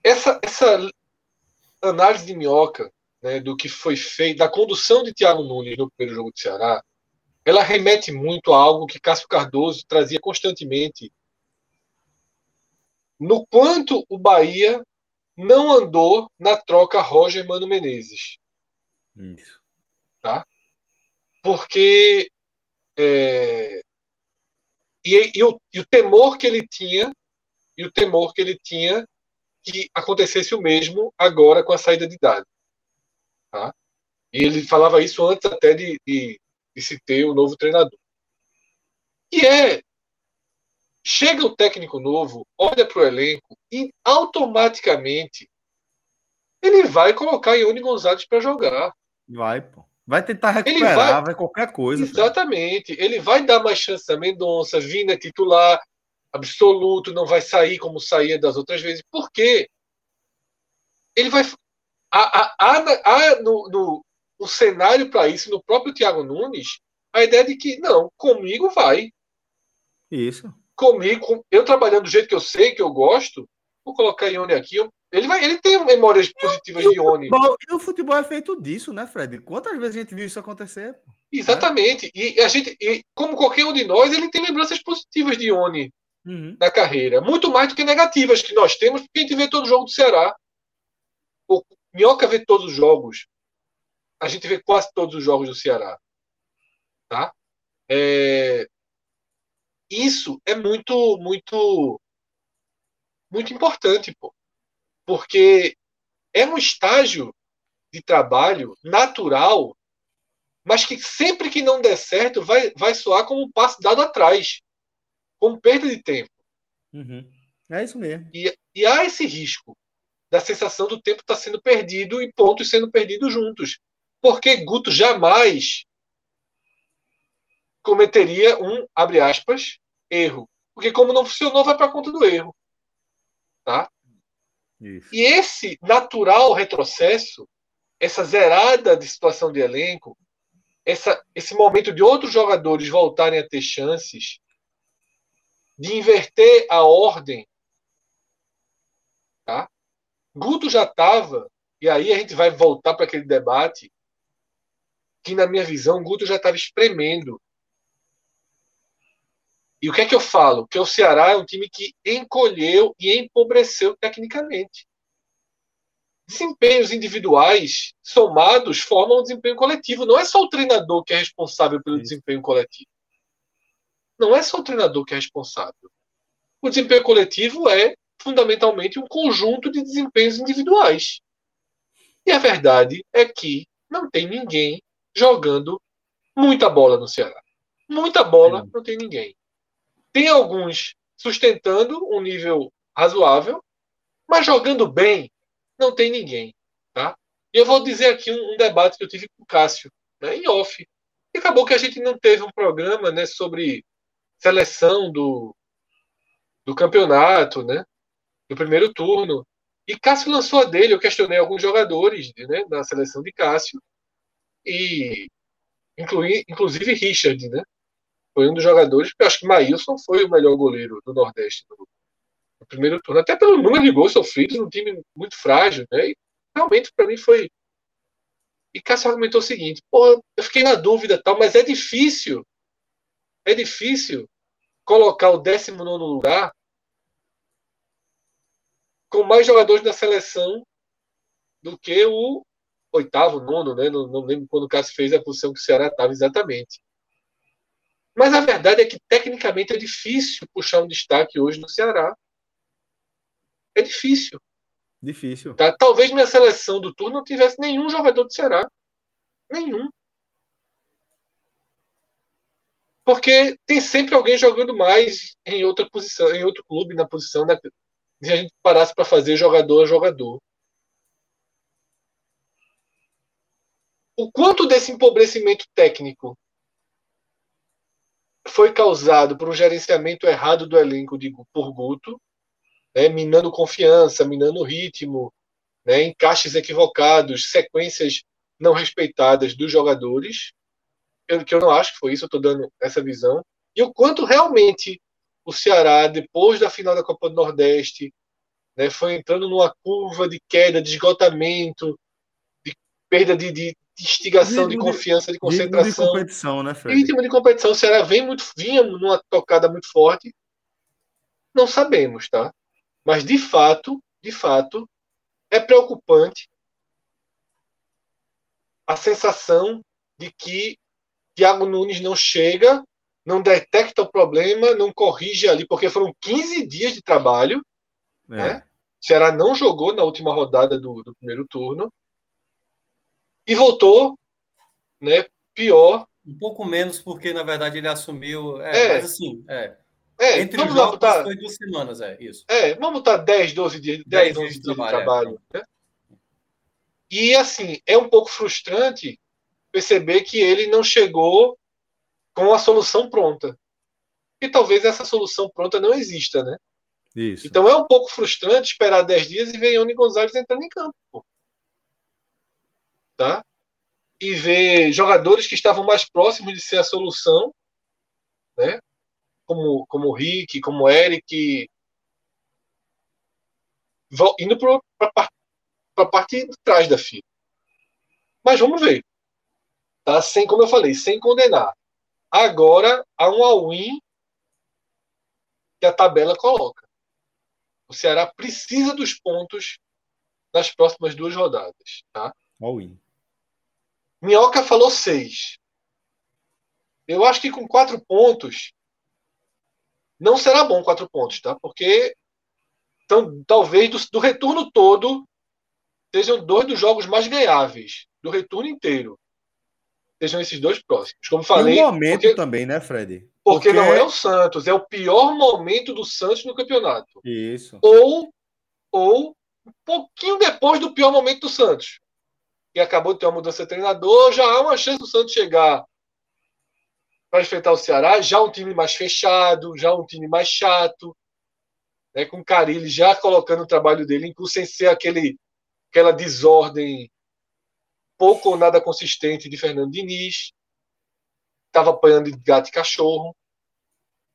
essa, essa análise de Minhoca né, do que foi feito, da condução de Thiago Nunes no primeiro jogo do Ceará, ela remete muito a algo que Cássio Cardoso trazia constantemente. No quanto o Bahia não andou na troca Roger Mano Menezes. Isso. Tá? Porque. É, e, e, o, e o temor que ele tinha, e o temor que ele tinha que acontecesse o mesmo agora com a saída de idade. Tá? E ele falava isso antes até de, de de se ter o um novo treinador. E é. Chega o técnico novo, olha para o elenco e automaticamente ele vai colocar Ione Gonzalez para jogar. Vai, pô. Vai tentar recuperar, vai, vai qualquer coisa. Exatamente. Ele vai dar mais chance a Mendonça, Vina titular. Absoluto, não vai sair como saía das outras vezes. Por quê? Ele vai. Há, há, há no, no, no cenário para isso, no próprio Thiago Nunes, a ideia de que, não, comigo vai. Isso. Comigo, eu trabalhando do jeito que eu sei, que eu gosto, vou colocar Ione aqui. Ele, vai, ele tem memórias positivas de Ione. E o futebol é feito disso, né, Fred? Quantas vezes a gente viu isso acontecer? Exatamente. Né? E a gente, e como qualquer um de nós, ele tem lembranças positivas de Ione uhum. na carreira. Muito mais do que negativas que nós temos, porque a gente vê todo jogo do Ceará. O Minhoca vê todos os jogos. A gente vê quase todos os jogos do Ceará. Tá? É... Isso é muito, muito, muito importante, pô. Porque é um estágio de trabalho natural, mas que sempre que não der certo vai, vai soar como um passo dado atrás como perda de tempo. Uhum. É isso mesmo. E, e há esse risco da sensação do tempo estar tá sendo perdido e pontos sendo perdidos juntos. Porque Guto jamais cometeria um, abre aspas, erro. Porque como não funcionou, vai para a conta do erro. Tá? Isso. E esse natural retrocesso, essa zerada de situação de elenco, essa, esse momento de outros jogadores voltarem a ter chances, de inverter a ordem. Tá? Guto já estava, e aí a gente vai voltar para aquele debate, que na minha visão, Guto já estava espremendo. E o que é que eu falo? Que o Ceará é um time que encolheu e empobreceu tecnicamente. Desempenhos individuais somados formam um desempenho coletivo. Não é só o treinador que é responsável pelo desempenho coletivo não é só o treinador que é responsável. O desempenho coletivo é fundamentalmente um conjunto de desempenhos individuais. E a verdade é que não tem ninguém jogando muita bola no Ceará. Muita bola, não tem ninguém. Tem alguns sustentando um nível razoável, mas jogando bem, não tem ninguém. Tá? E eu vou dizer aqui um, um debate que eu tive com o Cássio, né, em off. E acabou que a gente não teve um programa né, sobre seleção do, do campeonato, né? Do primeiro turno. E Cássio lançou a dele, eu questionei alguns jogadores né, da seleção de Cássio. E inclui, inclusive Richard, né? Foi um dos jogadores, eu acho que Maílson foi o melhor goleiro do Nordeste no, no primeiro turno. Até pelo número de gols sofridos, um time muito frágil, né? E realmente, para mim, foi. E Cássio argumentou o seguinte: pô, eu fiquei na dúvida, tal, mas é difícil. É difícil colocar o 19 lugar com mais jogadores da seleção do que o oitavo, nono, né? Não, não lembro quando o Cássio fez a posição que o Ceará estava exatamente. Mas a verdade é que tecnicamente é difícil puxar um destaque hoje no Ceará. É difícil. Difícil. Tá? Talvez minha seleção do turno não tivesse nenhum jogador do Ceará. Nenhum. Porque tem sempre alguém jogando mais em outra posição, em outro clube, na posição da, se a gente parasse para fazer jogador a jogador. O quanto desse empobrecimento técnico foi causado por um gerenciamento errado do elenco de, por Guto, né, minando confiança, minando ritmo, né, encaixes equivocados, sequências não respeitadas dos jogadores, eu, que eu não acho que foi isso, eu estou dando essa visão, e o quanto realmente o Ceará, depois da final da Copa do Nordeste, né, foi entrando numa curva de queda, de esgotamento, de perda de, de, de instigação, de, de, confiança, de concentração. De competição, né, Fred? Ritmo de competição. O Ceará vem muito, vinha numa tocada muito forte. Não sabemos, tá? Mas de fato, de fato, é preocupante a sensação de que Thiago Nunes não chega, não detecta o problema, não corrige ali, porque foram 15 dias de trabalho. É. Né? O Ceará não jogou na última rodada do, do primeiro turno. E voltou né, pior. Um pouco menos, porque na verdade ele assumiu. É, é. Mas assim, é. É, Entre vamos os jogos botar, foi duas semanas, é isso. É, vamos botar 10, 12 dias, 10, 10 12 dias de trabalho. De trabalho é. né? E assim, é um pouco frustrante perceber que ele não chegou com a solução pronta. porque talvez essa solução pronta não exista, né? Isso. Então é um pouco frustrante esperar 10 dias e ver Ione Gonzalez entrando em campo. Tá? E ver jogadores que estavam mais próximos de ser a solução, né? Como, como o Rick, como o Eric, indo para a parte de trás da fila. Mas vamos ver. Tá? Sem, como eu falei, sem condenar. Agora há um all-in que a tabela coloca. O Ceará precisa dos pontos nas próximas duas rodadas. Tá? All-in. Minhoca falou seis. Eu acho que com quatro pontos não será bom quatro pontos, tá? Porque então, talvez do, do retorno todo sejam dois dos jogos mais ganháveis do retorno inteiro. Sejam esses dois próximos. Como falei. E um momento porque, também, né, Fred? Porque, porque, não é o Santos, é o pior momento do Santos no campeonato. Isso. Ou, ou um pouquinho depois do pior momento do Santos. Que acabou de ter uma mudança de treinador, já há uma chance do Santos chegar para enfrentar o Ceará, já um time mais fechado, já um time mais chato, né, com o Carilli já colocando o trabalho dele, inclusive sem ser aquele, aquela desordem pouco ou nada consistente de Fernando Diniz. Estava apanhando de gato e cachorro.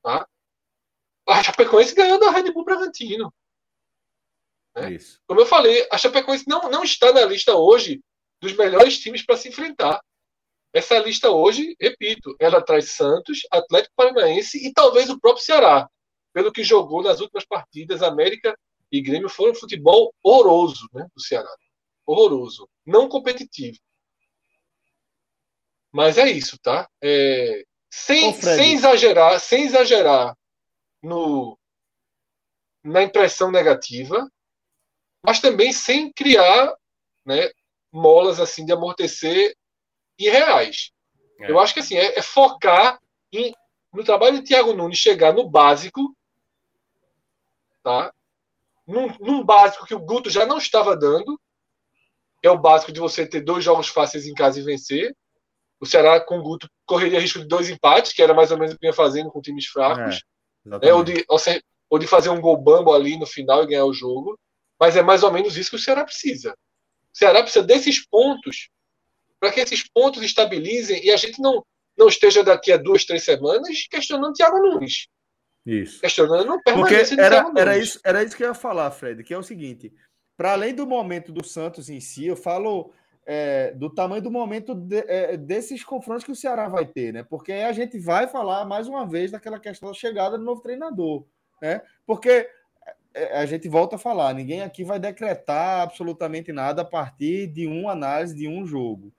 Tá? A Chapecoense ganhou da Red Bull Bragantino. Né? Como eu falei, a Chapecoense não, não está na lista hoje dos melhores times para se enfrentar. Essa lista hoje, repito, ela traz Santos, Atlético Paranaense e talvez o próprio Ceará. Pelo que jogou nas últimas partidas, América e Grêmio foram um futebol horroroso né, do Ceará horroroso, não competitivo. Mas é isso, tá? É, sem, sem exagerar, sem exagerar no, na impressão negativa, mas também sem criar né, molas assim de amortecer irreais. É. Eu acho que assim é, é, focar em, no trabalho de Thiago Nunes chegar no básico, tá? Num, num básico que o Guto já não estava dando, é o básico de você ter dois jogos fáceis em casa e vencer. O Ceará com o Guto correria risco de dois empates, que era mais ou menos o que vinha fazendo com times fracos. É, é, ou, de, ou de fazer um gol bambo ali no final e ganhar o jogo. Mas é mais ou menos isso que o Ceará precisa. O Ceará precisa desses pontos para que esses pontos estabilizem e a gente não, não esteja daqui a duas, três semanas questionando Thiago Nunes. Isso. Questionando não permanência Porque era, era, isso, era isso que eu ia falar, Fred, que é o seguinte: para além do momento do Santos em si, eu falo é, do tamanho do momento de, é, desses confrontos que o Ceará vai ter, né? Porque a gente vai falar mais uma vez daquela questão da chegada do novo treinador, né? Porque é, a gente volta a falar, ninguém aqui vai decretar absolutamente nada a partir de uma análise de um jogo.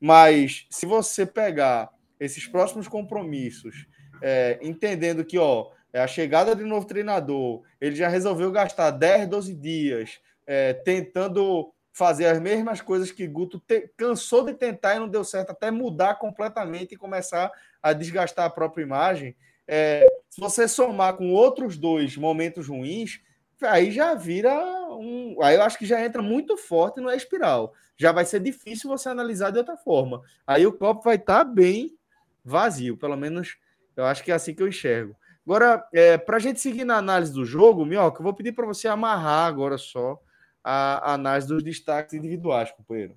Mas se você pegar esses próximos compromissos, é, entendendo que ó, é a chegada de um novo treinador, ele já resolveu gastar 10, 12 dias é, tentando fazer as mesmas coisas que Guto te, cansou de tentar e não deu certo, até mudar completamente e começar a desgastar a própria imagem. É, se você somar com outros dois momentos ruins, aí já vira um. Aí eu acho que já entra muito forte no espiral. Já vai ser difícil você analisar de outra forma. Aí o copo vai estar tá bem vazio, pelo menos eu acho que é assim que eu enxergo. Agora, é, para a gente seguir na análise do jogo, Mioca, eu vou pedir para você amarrar agora só a análise dos destaques individuais, companheiro.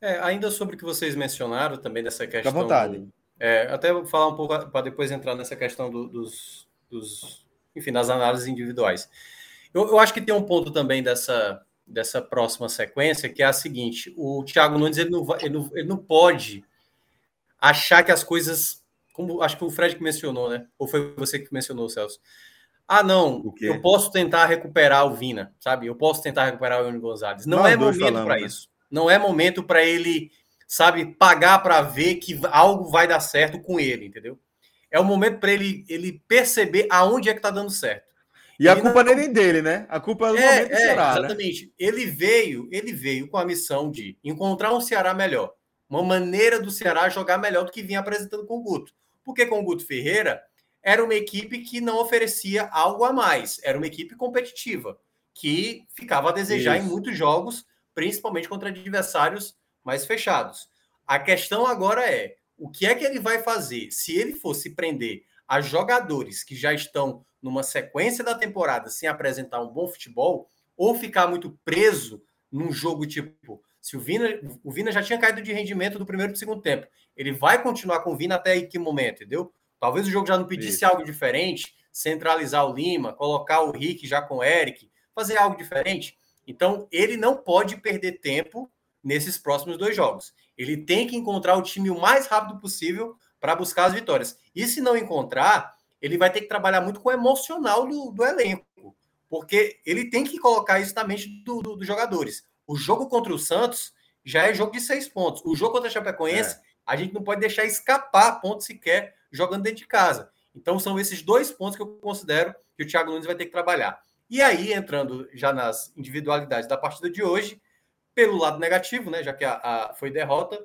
É, ainda sobre o que vocês mencionaram também dessa questão. Fica à vontade. Do, é, até vou falar um pouco para depois entrar nessa questão do, dos, dos, enfim, das análises individuais. Eu, eu, acho que tem um ponto também dessa, dessa próxima sequência que é a seguinte: o Thiago Nunes ele não, ele não, ele não pode achar que as coisas, como acho que o Fred que mencionou, né? Ou foi você que mencionou, Celso? Ah, não, eu posso tentar recuperar o Vina, sabe? Eu posso tentar recuperar o Ione Gonzalez. Não Nós é momento para né? isso. Não é momento para ele, sabe, pagar para ver que algo vai dar certo com ele, entendeu? É o momento para ele, ele perceber aonde é que tá dando certo. E ele a culpa não... nem dele, né? A culpa é do é, momento do é, Ceará, né? Exatamente. Né? Ele veio, ele veio com a missão de encontrar um Ceará melhor. Uma maneira do Ceará jogar melhor do que vinha apresentando com o Guto. Porque com o Guto Ferreira, era uma equipe que não oferecia algo a mais. Era uma equipe competitiva, que ficava a desejar Isso. em muitos jogos, principalmente contra adversários mais fechados. A questão agora é: o que é que ele vai fazer se ele fosse prender a jogadores que já estão numa sequência da temporada sem apresentar um bom futebol, ou ficar muito preso num jogo tipo. Se o Vina, o Vina já tinha caído de rendimento do primeiro para o segundo tempo, ele vai continuar com o Vina até que momento, entendeu? Talvez o jogo já não pedisse Isso. algo diferente, centralizar o Lima, colocar o Rick já com o Eric, fazer algo diferente. Então, ele não pode perder tempo nesses próximos dois jogos. Ele tem que encontrar o time o mais rápido possível para buscar as vitórias. E se não encontrar, ele vai ter que trabalhar muito com o emocional do, do elenco, porque ele tem que colocar isso na mente dos do, do jogadores. O jogo contra o Santos já é jogo de seis pontos. O jogo contra a Chapecoense, é. A gente não pode deixar escapar pontos sequer jogando dentro de casa. Então são esses dois pontos que eu considero que o Thiago Nunes vai ter que trabalhar. E aí, entrando já nas individualidades da partida de hoje, pelo lado negativo, né, já que a, a foi derrota,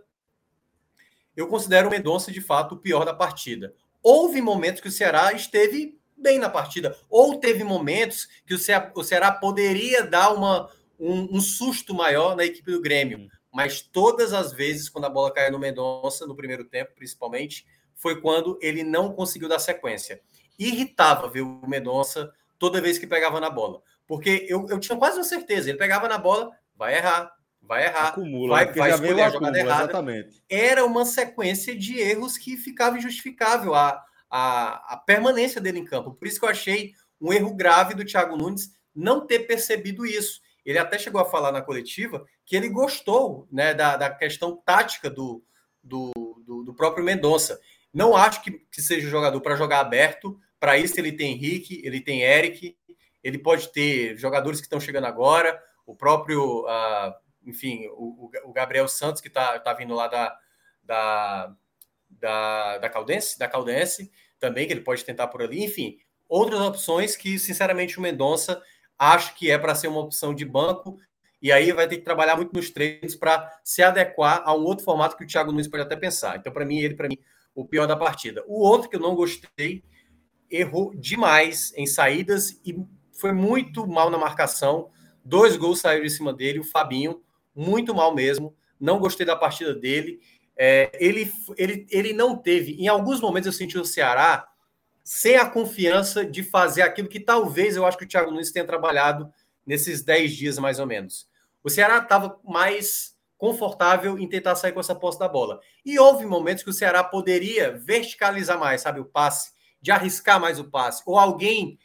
eu considero o Mendonça de fato o pior da partida. Houve momentos que o Ceará esteve bem na partida, ou teve momentos que o Ceará, o Ceará poderia dar uma, um, um, susto maior na equipe do Grêmio, mas todas as vezes quando a bola caiu no Mendonça, no primeiro tempo principalmente, foi quando ele não conseguiu dar sequência. Irritava ver o Mendonça toda vez que pegava na bola. Porque eu, eu tinha quase uma certeza, ele pegava na bola, vai errar, vai errar, Acumula, vai, vai escolher a jogada acumula, errada. Exatamente. Era uma sequência de erros que ficava injustificável a, a, a permanência dele em campo. Por isso que eu achei um erro grave do Thiago Nunes não ter percebido isso. Ele até chegou a falar na coletiva que ele gostou né, da, da questão tática do, do, do, do próprio Mendonça. Não acho que, que seja jogador para jogar aberto. Para isso, ele tem Henrique, ele tem Eric, ele pode ter jogadores que estão chegando agora, o próprio, uh, enfim, o, o, Gabriel Santos, que está tá vindo lá da, da, da, da, Caldense, da Caldense, também, que ele pode tentar por ali. Enfim, outras opções que, sinceramente, o Mendonça acho que é para ser uma opção de banco e aí vai ter que trabalhar muito nos treinos para se adequar a um outro formato que o Thiago Nunes pode até pensar. Então, para mim, ele, para mim, o pior da partida. O outro que eu não gostei, errou demais em saídas e foi muito mal na marcação. Dois gols saíram em cima dele, o Fabinho, muito mal mesmo. Não gostei da partida dele. É, ele, ele, ele não teve, em alguns momentos eu senti o Ceará sem a confiança de fazer aquilo que talvez eu acho que o Thiago Nunes tenha trabalhado nesses 10 dias mais ou menos. O Ceará estava mais confortável em tentar sair com essa posse da bola. E houve momentos que o Ceará poderia verticalizar mais, sabe, o passe, de arriscar mais o passe, ou alguém,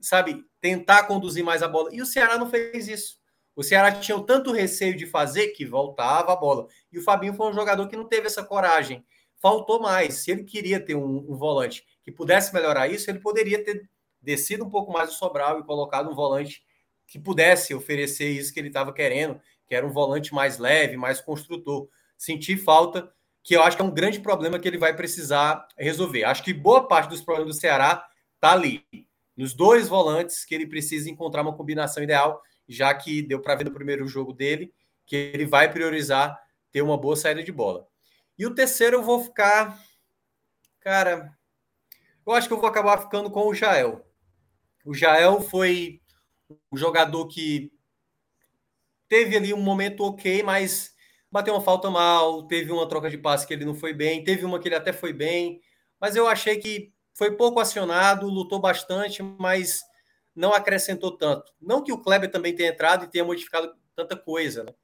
sabe, tentar conduzir mais a bola. E o Ceará não fez isso. O Ceará tinha tanto receio de fazer que voltava a bola. E o Fabinho foi um jogador que não teve essa coragem. Faltou mais. Se ele queria ter um, um volante que pudesse melhorar isso, ele poderia ter descido um pouco mais o Sobral e colocado um volante que pudesse oferecer isso que ele estava querendo, que era um volante mais leve, mais construtor. Senti falta, que eu acho que é um grande problema que ele vai precisar resolver. Acho que boa parte dos problemas do Ceará está ali, nos dois volantes que ele precisa encontrar uma combinação ideal, já que deu para ver no primeiro jogo dele que ele vai priorizar ter uma boa saída de bola. E o terceiro eu vou ficar, cara, eu acho que eu vou acabar ficando com o Jael. O Jael foi um jogador que teve ali um momento ok, mas bateu uma falta mal, teve uma troca de passe que ele não foi bem, teve uma que ele até foi bem, mas eu achei que foi pouco acionado, lutou bastante, mas não acrescentou tanto. Não que o Kleber também tenha entrado e tenha modificado tanta coisa, né?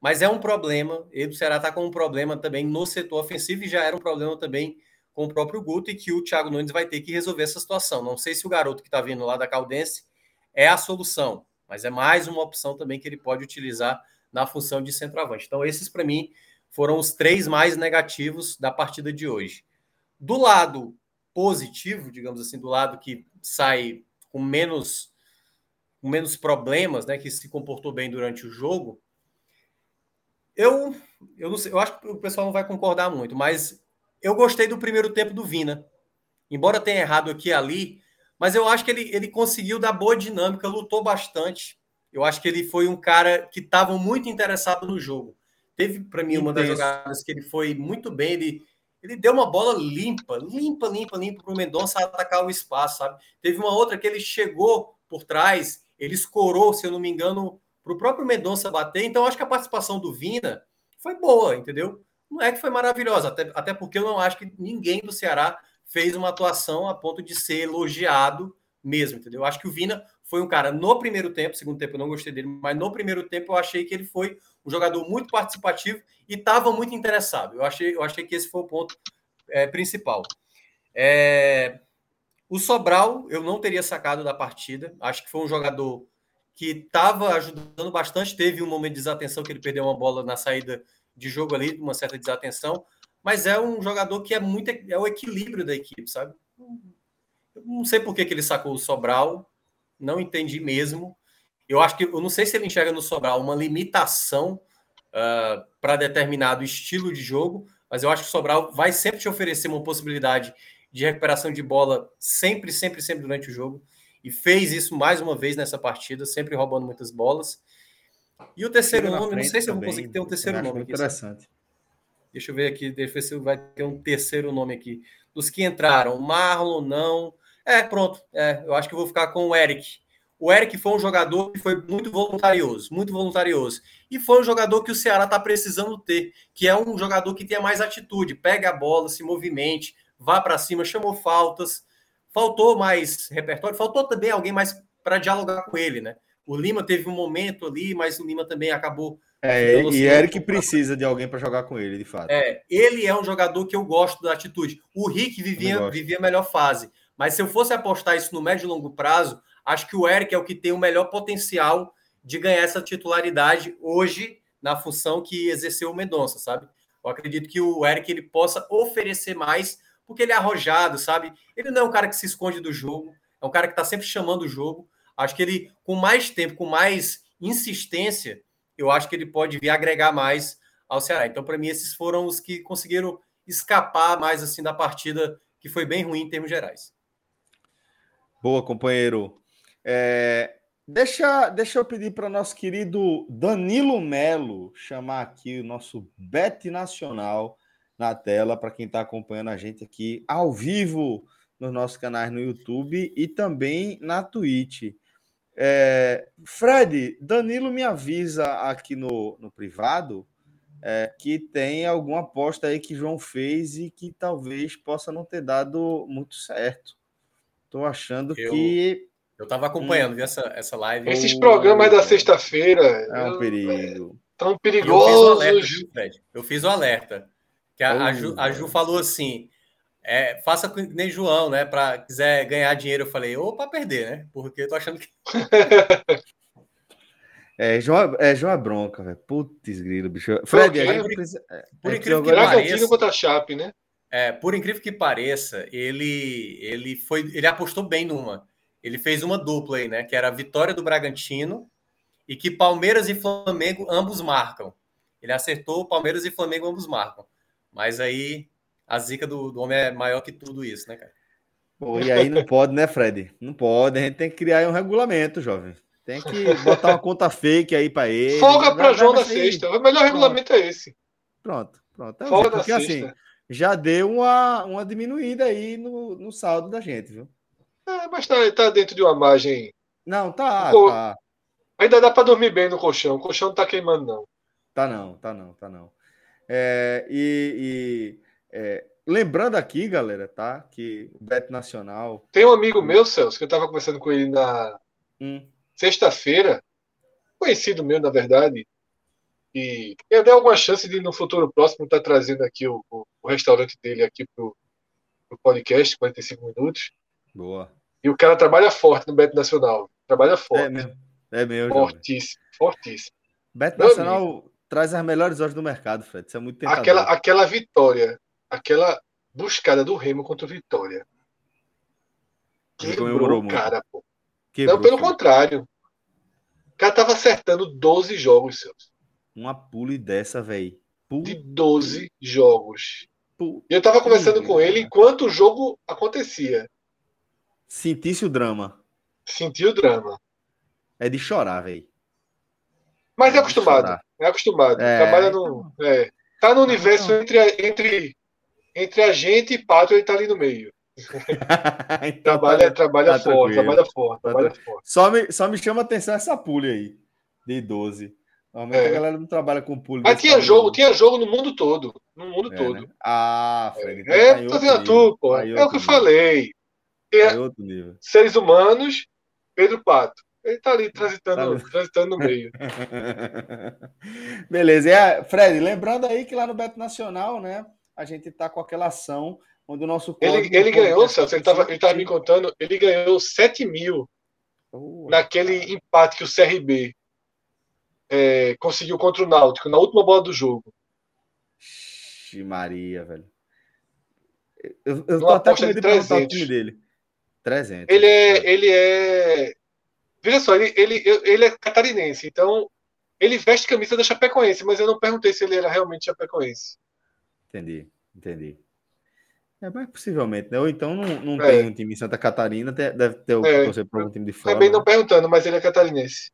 Mas é um problema, ele do Ceará está com um problema também no setor ofensivo e já era um problema também com o próprio Guto e que o Thiago Nunes vai ter que resolver essa situação. Não sei se o garoto que está vindo lá da Caldense é a solução, mas é mais uma opção também que ele pode utilizar na função de centroavante. Então, esses para mim foram os três mais negativos da partida de hoje. Do lado positivo, digamos assim, do lado que sai com menos com menos problemas, né, que se comportou bem durante o jogo, eu eu não sei, eu acho que o pessoal não vai concordar muito, mas eu gostei do primeiro tempo do Vina. Embora tenha errado aqui e ali, mas eu acho que ele, ele conseguiu dar boa dinâmica, lutou bastante. Eu acho que ele foi um cara que estava muito interessado no jogo. Teve para mim uma das jogadas que ele foi muito bem. Ele, ele deu uma bola limpa, limpa, limpa, limpa para o Mendonça atacar o espaço, sabe? Teve uma outra que ele chegou por trás, ele escorou, se eu não me engano, para o próprio Mendonça bater. Então, acho que a participação do Vina foi boa, entendeu? Não é que foi maravilhosa, até, até porque eu não acho que ninguém do Ceará fez uma atuação a ponto de ser elogiado mesmo, entendeu? Eu acho que o Vina foi um cara no primeiro tempo, segundo tempo eu não gostei dele, mas no primeiro tempo eu achei que ele foi um jogador muito participativo e estava muito interessado. Eu achei, eu achei que esse foi o ponto é, principal. É, o Sobral eu não teria sacado da partida. Acho que foi um jogador que estava ajudando bastante. Teve um momento de desatenção que ele perdeu uma bola na saída de jogo ali, uma certa desatenção. Mas é um jogador que é muito é o equilíbrio da equipe, sabe? Eu não sei por que, que ele sacou o Sobral, não entendi mesmo. Eu acho que eu não sei se ele enxerga no Sobral uma limitação uh, para determinado estilo de jogo, mas eu acho que o Sobral vai sempre te oferecer uma possibilidade de recuperação de bola sempre, sempre, sempre durante o jogo. E fez isso mais uma vez nessa partida, sempre roubando muitas bolas. E o terceiro nome, não sei se eu vou conseguir ter um terceiro nome aqui. Interessante. Deixa eu ver aqui, deixa eu ver se vai ter um terceiro nome aqui. Dos que entraram, Marlon, não. É, pronto. É, eu acho que eu vou ficar com o Eric. O Eric foi um jogador que foi muito voluntarioso, muito voluntarioso. E foi um jogador que o Ceará está precisando ter, que é um jogador que tenha mais atitude, pega a bola, se movimente, vá para cima, chamou faltas. Faltou mais repertório, faltou também alguém mais para dialogar com ele, né? O Lima teve um momento ali, mas o Lima também acabou. É, e Eric precisa de alguém para jogar com ele, de fato. É, ele é um jogador que eu gosto da atitude. O Rick vivia, vivia a melhor fase. Mas se eu fosse apostar isso no médio e longo prazo, acho que o Eric é o que tem o melhor potencial de ganhar essa titularidade hoje na função que exerceu o Mendonça, sabe? Eu acredito que o Eric ele possa oferecer mais, porque ele é arrojado, sabe? Ele não é um cara que se esconde do jogo, é um cara que está sempre chamando o jogo. Acho que ele, com mais tempo, com mais insistência, eu acho que ele pode vir agregar mais ao Ceará. Então, para mim, esses foram os que conseguiram escapar mais assim da partida, que foi bem ruim em termos gerais. Boa, companheiro. É, deixa, deixa eu pedir para nosso querido Danilo Melo chamar aqui o nosso Bet Nacional na tela para quem está acompanhando a gente aqui ao vivo nos nossos canais no YouTube e também na Twitch. É, Fred, Danilo me avisa aqui no, no privado é, que tem alguma aposta aí que João fez e que talvez possa não ter dado muito certo. Tô achando eu, que. Eu tava acompanhando, hum, essa, essa live. Esses programas da sexta-feira. É um perigo. Tão perigosos. Eu fiz o alerta, Fred? Eu fiz o alerta. Que a, a, Ju, a Ju falou assim: é, faça com nem João, né? Para quiser ganhar dinheiro. Eu falei, ou para perder, né? Porque eu tô achando que. É, João, é, João é bronca, velho. Putz, grilo, bicho. Fred, precisa, é, por é incrível que, que pareça. contra a Chape, né? É, por incrível que pareça, ele ele foi ele apostou bem numa. Ele fez uma dupla aí, né? Que era a vitória do Bragantino e que Palmeiras e Flamengo ambos marcam. Ele acertou, Palmeiras e Flamengo ambos marcam. Mas aí a zica do, do homem é maior que tudo isso, né, cara? Pô, e aí não pode, né, Fred? Não pode. A gente tem que criar um regulamento, jovem. Tem que botar uma conta fake aí para ele. Folga para João da sexta. O melhor regulamento é esse. Pronto, pronto. É Folga porque, da assim, sexta já deu uma, uma diminuída aí no, no saldo da gente, viu? É, mas tá, tá dentro de uma margem. Não, tá, tá. Ainda dá para dormir bem no colchão. O colchão não tá queimando, não. Tá não, tá não, tá não. É, e, e é, lembrando aqui, galera, tá? Que o Beto Nacional. Tem um amigo meu, Celso, que eu tava conversando com ele na hum. sexta-feira, conhecido meu, na verdade, e eu dei alguma chance de no futuro próximo estar tá trazendo aqui o, o, o, restaurante dele aqui pro, pro podcast, 45 minutos. Boa. E o cara trabalha forte no Beto Nacional. Trabalha forte. É mesmo. É meu. Fortíssimo. Fortíssimo. Beto Meu Nacional amigo. traz as melhores horas do mercado, Fred. Isso é muito tentador. Aquela, aquela vitória, aquela buscada do Remo contra o Vitória. Quebrou o cara, pô. Quebrou, Não, pelo filho. contrário. O cara tava acertando 12 jogos seus uma pule dessa, velho. De 12 jogos. E eu tava conversando com ele enquanto o jogo acontecia. Sentisse o drama. Senti o drama. É de chorar, velho. Mas é, é acostumado. É acostumado. É, Trabalha no. Então. É. Tá no universo entre, entre, entre a gente e Pátria, ele tá ali no meio. então, trabalha tá, trabalha tá forte, trabalha forte, tá trabalha forte. Só me, só me chama a atenção essa pulha aí, de 12. Normalmente é. a galera não trabalha com público. Mas tinha jogo, tinha jogo no mundo todo. No mundo é, todo. Né? Ah, Fred. Então é, tá dizendo tu, pô. Tá é o que eu nível. falei. É seres humanos, Pedro Pato. Ele tá ali transitando, tá... transitando no meio. Beleza. E, Fred, lembrando aí que lá no Beto Nacional, né? A gente tá com aquela ação onde o nosso Ele, ele ganhou, Celso, ele tava, ele tava me contando, ele ganhou 7 mil naquele empate que o CRB é, conseguiu contra o Náutico na última bola do jogo. Ixi, Maria, velho. Eu, eu tô até com medo de perguntar o time dele. 300. Ele é, ele é. Veja só, ele, ele, ele é catarinense, então ele veste camisa da Chapecoense, mas eu não perguntei se ele era realmente Chapecoense. Entendi, entendi. É, mas possivelmente, né? Ou então não, não é. tem um time em Santa Catarina, deve ter o é. torcer para algum time de fora. Também não né? perguntando, mas ele é catarinense.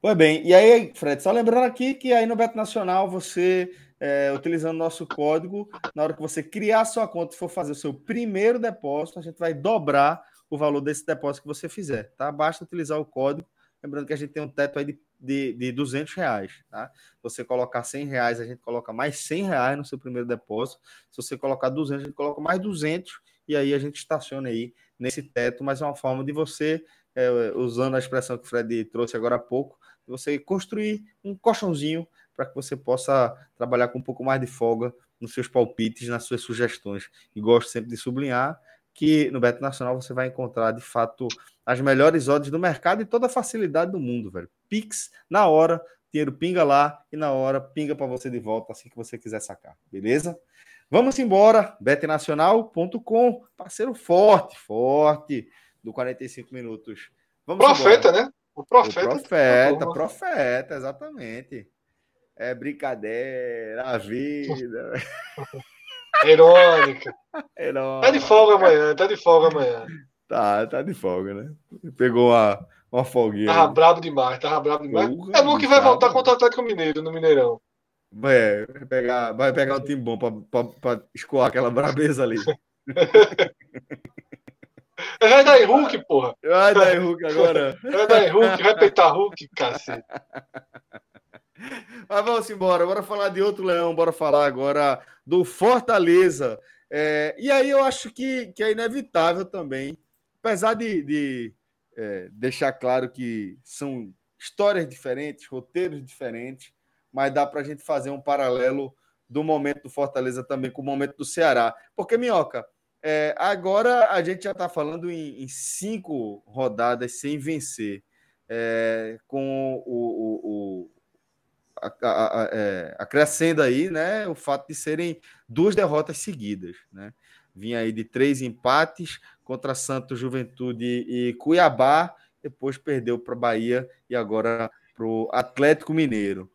Pois bem, e aí, Fred, só lembrando aqui que aí no Beto Nacional, você, é, utilizando nosso código, na hora que você criar sua conta e for fazer o seu primeiro depósito, a gente vai dobrar o valor desse depósito que você fizer, tá? Basta utilizar o código. Lembrando que a gente tem um teto aí de, de, de 200 reais, tá? Você colocar 100 reais, a gente coloca mais 100 reais no seu primeiro depósito. Se você colocar 200, a gente coloca mais 200 e aí a gente estaciona aí nesse teto, mas é uma forma de você, é, usando a expressão que o Fred trouxe agora há pouco, você construir um colchãozinho para que você possa trabalhar com um pouco mais de folga nos seus palpites, nas suas sugestões. E gosto sempre de sublinhar que no Beto Nacional você vai encontrar, de fato, as melhores odds do mercado e toda a facilidade do mundo, velho. Pix, na hora, dinheiro pinga lá e na hora pinga para você de volta assim que você quiser sacar, beleza? Vamos embora, betnacional.com, parceiro forte, forte do 45 minutos. Vamos Profeta, embora. né? O profeta. O profeta, tá profeta, exatamente. É brincadeira, a vida. Irônica. Tá de folga amanhã, tá de folga amanhã. Tá, tá de folga, né? Pegou uma, uma folguinha. Tava aí. brabo demais, tava brabo demais. Porra, é bom que vai voltar contra o Atlético Mineiro no Mineirão. É, vai pegar, vai pegar um time bom pra, pra, pra escoar aquela brabeza ali. Vai dar em Hulk, porra. Vai dar em Hulk agora. Vai dar em Hulk, vai peitar Hulk, cacete. Mas vamos embora, bora falar de outro leão, bora falar agora do Fortaleza. É, e aí eu acho que, que é inevitável também, apesar de, de é, deixar claro que são histórias diferentes, roteiros diferentes, mas dá para a gente fazer um paralelo do momento do Fortaleza também com o momento do Ceará. Porque, Minhoca, é, agora a gente já está falando em, em, cinco rodadas sem vencer, é, com o, o a, é, acrescendo aí né, o fato de serem duas derrotas seguidas. Né? Vinha aí de três empates contra Santos, Juventude e Cuiabá, depois perdeu para Bahia e agora para o Atlético Mineiro.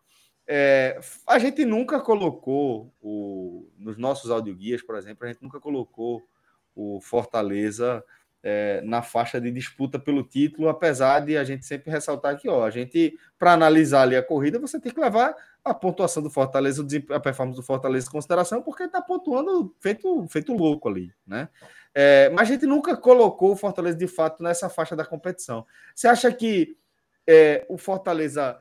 É, a gente nunca colocou o, nos nossos audioguias, por exemplo, a gente nunca colocou o Fortaleza é, na faixa de disputa pelo título, apesar de a gente sempre ressaltar que, ó, a gente, para analisar ali a corrida, você tem que levar a pontuação do Fortaleza, a performance do Fortaleza em consideração, porque está pontuando feito, feito louco ali, né? É, mas a gente nunca colocou o Fortaleza de fato nessa faixa da competição. Você acha que é, o Fortaleza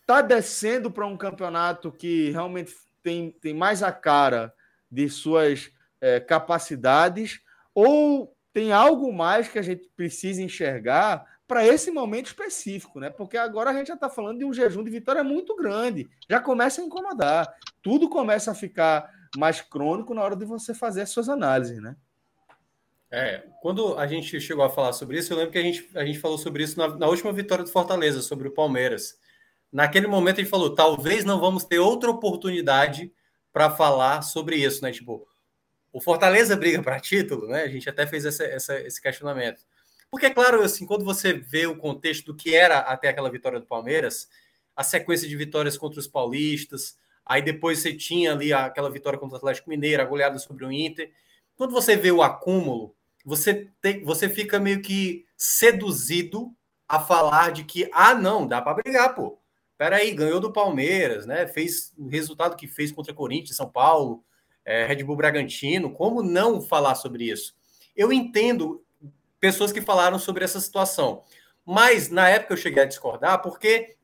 está descendo para um campeonato que realmente tem, tem mais a cara de suas é, capacidades ou tem algo mais que a gente precisa enxergar para esse momento específico, né? Porque agora a gente já está falando de um jejum de vitória muito grande, já começa a incomodar, tudo começa a ficar mais crônico na hora de você fazer as suas análises, né? É, quando a gente chegou a falar sobre isso, eu lembro que a gente, a gente falou sobre isso na, na última vitória do Fortaleza, sobre o Palmeiras. Naquele momento a gente falou, talvez não vamos ter outra oportunidade para falar sobre isso, né? Tipo, o Fortaleza briga para título, né? A gente até fez essa, essa, esse questionamento. Porque, é claro, assim, quando você vê o contexto do que era até aquela vitória do Palmeiras, a sequência de vitórias contra os paulistas, aí depois você tinha ali aquela vitória contra o Atlético Mineiro, a goleada sobre o Inter. Quando você vê o acúmulo, você, tem, você fica meio que seduzido a falar de que, ah, não, dá para brigar, pô. Peraí, ganhou do Palmeiras, né? Fez o resultado que fez contra Corinthians, São Paulo, é, Red Bull Bragantino, como não falar sobre isso? Eu entendo pessoas que falaram sobre essa situação, mas na época eu cheguei a discordar porque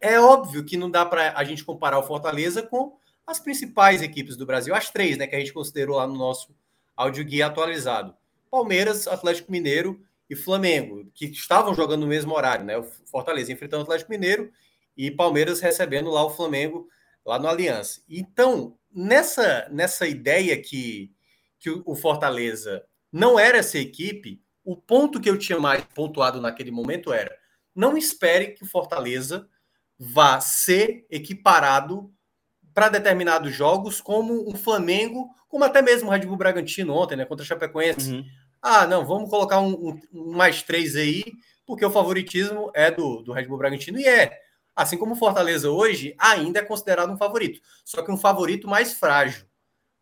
É óbvio que não dá para a gente comparar o Fortaleza com as principais equipes do Brasil, as três, né, que a gente considerou lá no nosso áudio guia atualizado. Palmeiras, Atlético Mineiro e Flamengo, que estavam jogando no mesmo horário, né? O Fortaleza enfrentando o Atlético Mineiro e Palmeiras recebendo lá o Flamengo lá no Aliança. Então, nessa nessa ideia que que o Fortaleza não era essa equipe, o ponto que eu tinha mais pontuado naquele momento era: não espere que o Fortaleza vá ser equiparado para determinados jogos, como um Flamengo, como até mesmo o Red Bull Bragantino ontem, né, contra o Chapecoense. Uhum. Ah, não, vamos colocar um, um, um, mais três aí, porque o favoritismo é do, do Red Bull Bragantino, e é. Assim como o Fortaleza hoje ainda é considerado um favorito, só que um favorito mais frágil.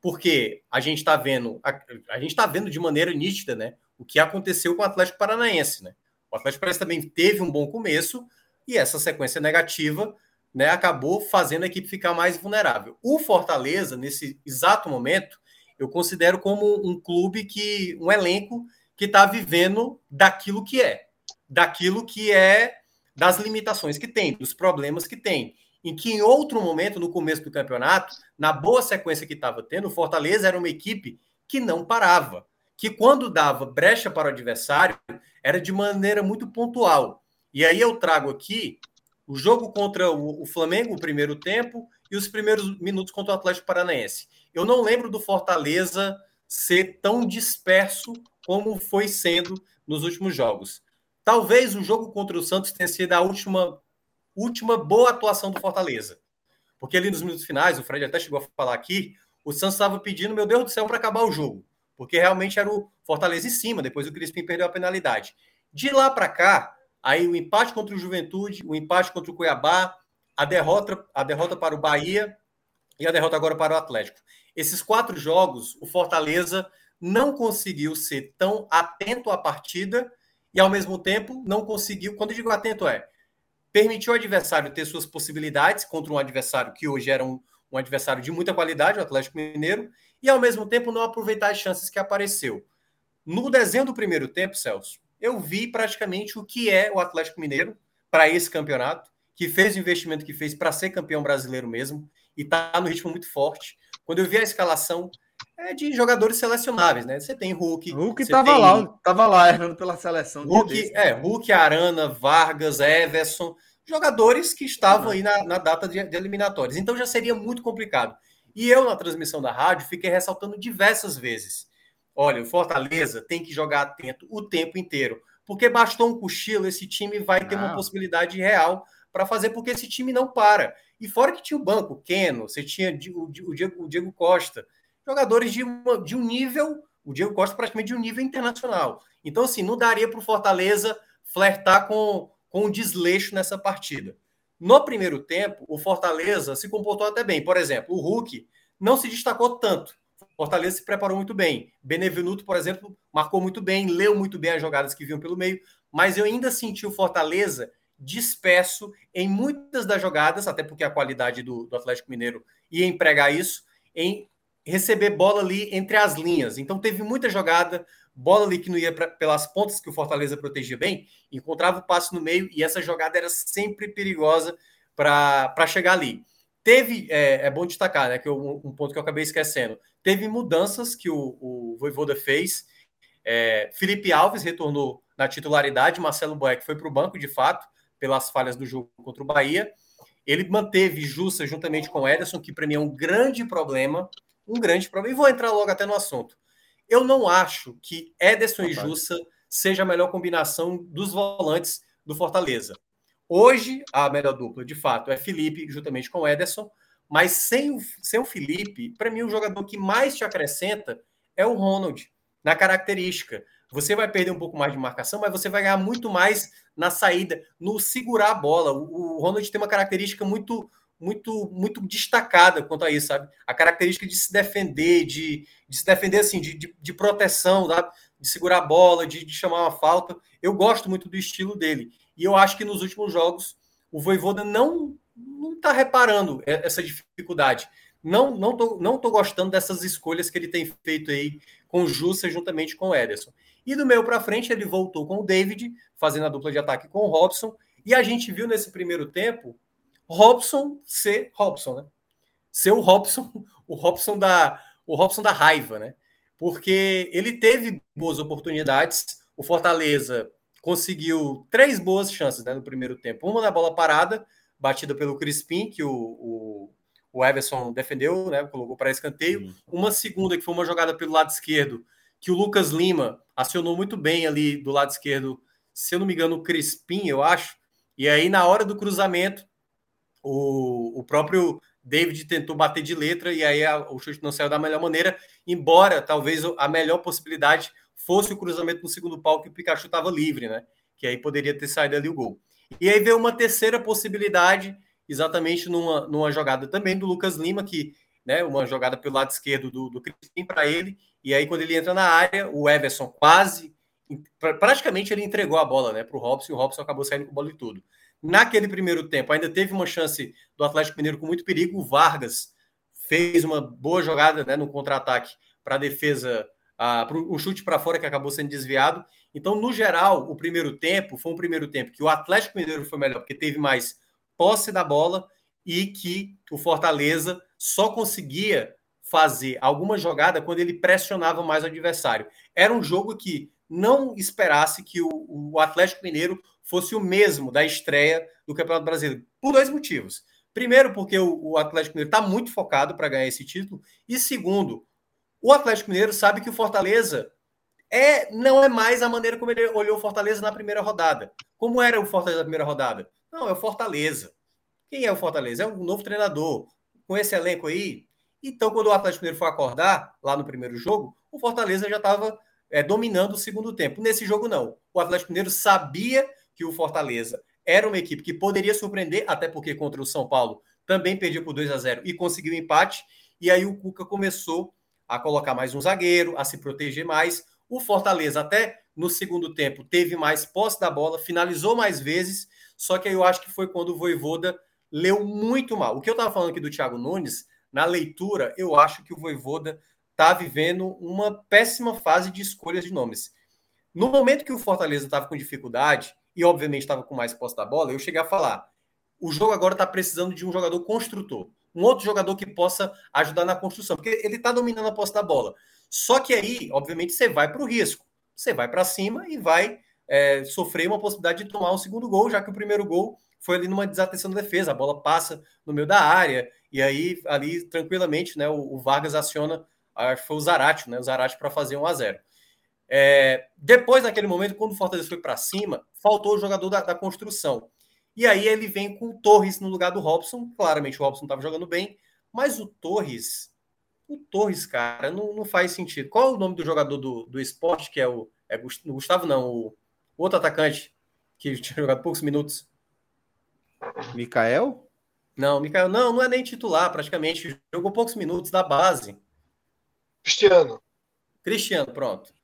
Porque a gente está vendo, a, a gente está vendo de maneira nítida, né? O que aconteceu com o Atlético Paranaense, né? O Atlético Paranaense também teve um bom começo, e essa sequência negativa né, acabou fazendo a equipe ficar mais vulnerável. O Fortaleza, nesse exato momento, eu considero como um clube que, um elenco que está vivendo daquilo que é, daquilo que é das limitações que tem, dos problemas que tem. Em que em outro momento, no começo do campeonato, na boa sequência que estava tendo, o Fortaleza era uma equipe que não parava, que quando dava brecha para o adversário, era de maneira muito pontual. E aí eu trago aqui o jogo contra o, Flamengo, o primeiro tempo, e os primeiros minutos contra o Atlético Paranaense. Eu não lembro do Fortaleza ser tão disperso como foi sendo nos últimos jogos. Talvez o jogo contra o Santos tenha sido a última, última boa atuação do Fortaleza. Porque ali nos minutos finais, o Fred até chegou a falar aqui, o Santos estava pedindo, meu Deus do céu, para acabar o jogo. Porque realmente era o Fortaleza em cima, depois o Crispim perdeu a penalidade. De lá para cá, Aí o empate contra o Juventude, o empate contra o Cuiabá, a derrota, a derrota para o Bahia e a derrota agora para o Atlético. Esses quatro jogos, o Fortaleza não conseguiu ser tão atento à partida e, ao mesmo tempo, não conseguiu. Quando eu digo atento, é permitiu ao adversário ter suas possibilidades contra um adversário que hoje era um, um adversário de muita qualidade, o Atlético Mineiro, e, ao mesmo tempo, não aproveitar as chances que apareceu. No desenho do primeiro tempo, Celso, eu vi praticamente o que é o Atlético Mineiro para esse campeonato, que fez o investimento que fez para ser campeão brasileiro mesmo, e está no ritmo muito forte. Quando eu vi a escalação, é de jogadores selecionáveis, né? Você tem Hulk. Hulk estava tem... lá, estava lá errando pela seleção. Hulk, é, Hulk, Arana, Vargas, Everson, jogadores que estavam aí na, na data de, de eliminatórias. Então já seria muito complicado. E eu, na transmissão da rádio, fiquei ressaltando diversas vezes Olha, o Fortaleza tem que jogar atento o tempo inteiro, porque bastou um cochilo, esse time vai ter uma possibilidade real para fazer, porque esse time não para. E fora que tinha o banco, o Keno, você tinha o Diego, o Diego Costa, jogadores de, uma, de um nível, o Diego Costa praticamente de um nível internacional. Então, assim, não daria para o Fortaleza flertar com, com o desleixo nessa partida. No primeiro tempo, o Fortaleza se comportou até bem. Por exemplo, o Hulk não se destacou tanto. Fortaleza se preparou muito bem. Benevenuto, por exemplo, marcou muito bem, leu muito bem as jogadas que vinham pelo meio, mas eu ainda senti o Fortaleza disperso em muitas das jogadas, até porque a qualidade do, do Atlético Mineiro ia empregar isso, em receber bola ali entre as linhas. Então teve muita jogada, bola ali que não ia pra, pelas pontas que o Fortaleza protegia bem, encontrava o passe no meio e essa jogada era sempre perigosa para chegar ali. Teve, é, é, bom destacar, né, que eu, um ponto que eu acabei esquecendo, teve mudanças que o, o Voivoda fez, é, Felipe Alves retornou na titularidade, Marcelo Boeck foi para o banco, de fato, pelas falhas do jogo contra o Bahia, ele manteve Jussa juntamente com Ederson, que para mim é um grande problema, um grande problema, e vou entrar logo até no assunto. Eu não acho que Ederson e Jussa seja a melhor combinação dos volantes do Fortaleza. Hoje, a melhor dupla, de fato, é Felipe, juntamente com o Ederson, mas sem o, sem o Felipe, para mim, o jogador que mais te acrescenta é o Ronald, na característica. Você vai perder um pouco mais de marcação, mas você vai ganhar muito mais na saída, no segurar a bola. O, o Ronald tem uma característica muito muito muito destacada quanto a isso, sabe? A característica de se defender, de, de se defender assim, de, de, de proteção, sabe? de segurar a bola, de, de chamar uma falta. Eu gosto muito do estilo dele. E eu acho que nos últimos jogos o Voivoda não não está reparando essa dificuldade. Não não tô, não tô gostando dessas escolhas que ele tem feito aí com o Jussa juntamente com o Ederson. E do meio para frente ele voltou com o David, fazendo a dupla de ataque com o Robson, e a gente viu nesse primeiro tempo Robson ser Robson, né? Ser o Robson, o Robson da, o Robson da raiva, né? Porque ele teve boas oportunidades, o Fortaleza conseguiu três boas chances né, no primeiro tempo. Uma na bola parada, batida pelo Crispim, que o, o, o Everson defendeu, né, colocou para escanteio. Uma segunda, que foi uma jogada pelo lado esquerdo, que o Lucas Lima acionou muito bem ali do lado esquerdo, se eu não me engano, o Crispim, eu acho. E aí, na hora do cruzamento, o, o próprio David tentou bater de letra e aí a, o chute não saiu da melhor maneira, embora talvez a melhor possibilidade fosse o cruzamento no segundo pau que o Pikachu estava livre, né? Que aí poderia ter saído ali o gol. E aí veio uma terceira possibilidade, exatamente numa, numa jogada também do Lucas Lima, que, né, uma jogada pelo lado esquerdo do, do para ele, e aí quando ele entra na área, o Everson quase, praticamente ele entregou a bola, né, para o Robson, e o Robson acabou saindo com a bola e tudo. Naquele primeiro tempo, ainda teve uma chance do Atlético Mineiro com muito perigo, o Vargas fez uma boa jogada, né, no contra-ataque para a defesa um chute para fora que acabou sendo desviado. Então, no geral, o primeiro tempo foi um primeiro tempo que o Atlético Mineiro foi melhor, porque teve mais posse da bola e que o Fortaleza só conseguia fazer alguma jogada quando ele pressionava mais o adversário. Era um jogo que não esperasse que o, o Atlético Mineiro fosse o mesmo da estreia do Campeonato Brasileiro, por dois motivos. Primeiro, porque o, Atlético Mineiro está muito focado para ganhar esse título, e segundo, o Atlético Mineiro sabe que o Fortaleza é não é mais a maneira como ele olhou o Fortaleza na primeira rodada. Como era o Fortaleza na primeira rodada? Não, é o Fortaleza. Quem é o Fortaleza? É um novo treinador. Com esse elenco aí. Então, quando o Atlético Mineiro foi acordar, lá no primeiro jogo, o Fortaleza já estava é, dominando o segundo tempo. Nesse jogo, não. O Atlético Mineiro sabia que o Fortaleza era uma equipe que poderia surpreender, até porque contra o São Paulo também perdeu por 2 a 0 e conseguiu empate. E aí o Cuca começou a colocar mais um zagueiro, a se proteger mais. O Fortaleza, até no segundo tempo, teve mais posse da bola, finalizou mais vezes, só que eu acho que foi quando o Voivoda leu muito mal. O que eu estava falando aqui do Thiago Nunes, na leitura, eu acho que o Voivoda está vivendo uma péssima fase de escolhas de nomes. No momento que o Fortaleza estava com dificuldade, e obviamente estava com mais posse da bola, eu cheguei a falar: o jogo agora está precisando de um jogador construtor um outro jogador que possa ajudar na construção, porque ele está dominando a posse da bola. Só que aí, obviamente, você vai para o risco. Você vai para cima e vai é, sofrer uma possibilidade de tomar um segundo gol, já que o primeiro gol foi ali numa desatenção da defesa. A bola passa no meio da área, e aí, ali, tranquilamente, né, o, o Vargas aciona, acho que foi o Zarate, né, o Zarate para fazer 1 a 0 é, Depois, naquele momento, quando o Fortaleza foi para cima, faltou o jogador da, da construção. E aí ele vem com o Torres no lugar do Robson. Claramente o Robson estava jogando bem, mas o Torres, o Torres, cara, não, não faz sentido. Qual é o nome do jogador do, do esporte, que é o. É Gustavo, não, o, o outro atacante que tinha jogado poucos minutos? Mikael? Não, Mikael não, não é nem titular, praticamente. Jogou poucos minutos da base. Cristiano. Cristiano, pronto.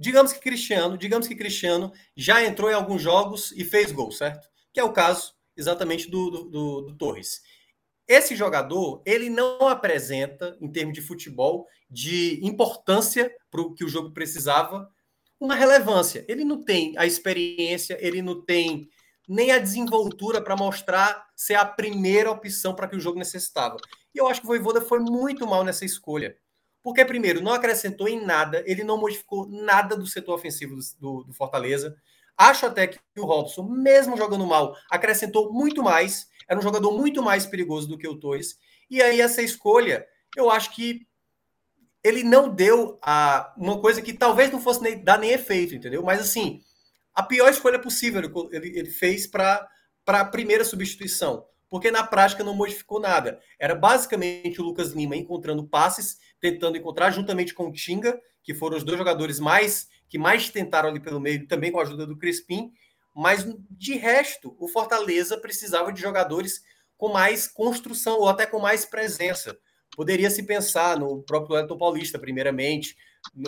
Digamos que Cristiano, digamos que Cristiano já entrou em alguns jogos e fez gol, certo? que é o caso exatamente do, do, do, do Torres. Esse jogador, ele não apresenta, em termos de futebol, de importância para o que o jogo precisava, uma relevância. Ele não tem a experiência, ele não tem nem a desenvoltura para mostrar ser a primeira opção para que o jogo necessitava. E eu acho que o Voivoda foi muito mal nessa escolha. Porque, primeiro, não acrescentou em nada, ele não modificou nada do setor ofensivo do, do Fortaleza. Acho até que o Robson, mesmo jogando mal, acrescentou muito mais. Era um jogador muito mais perigoso do que o Torres. E aí, essa escolha, eu acho que ele não deu a, uma coisa que talvez não fosse nem, dar nem efeito, entendeu? Mas assim, a pior escolha possível ele, ele fez para a primeira substituição, porque na prática não modificou nada. Era basicamente o Lucas Lima encontrando passes, tentando encontrar juntamente com o Tinga, que foram os dois jogadores mais que mais tentaram ali pelo meio, também com a ajuda do Crispim, mas de resto, o Fortaleza precisava de jogadores com mais construção ou até com mais presença. Poderia se pensar no próprio Elton Paulista, primeiramente,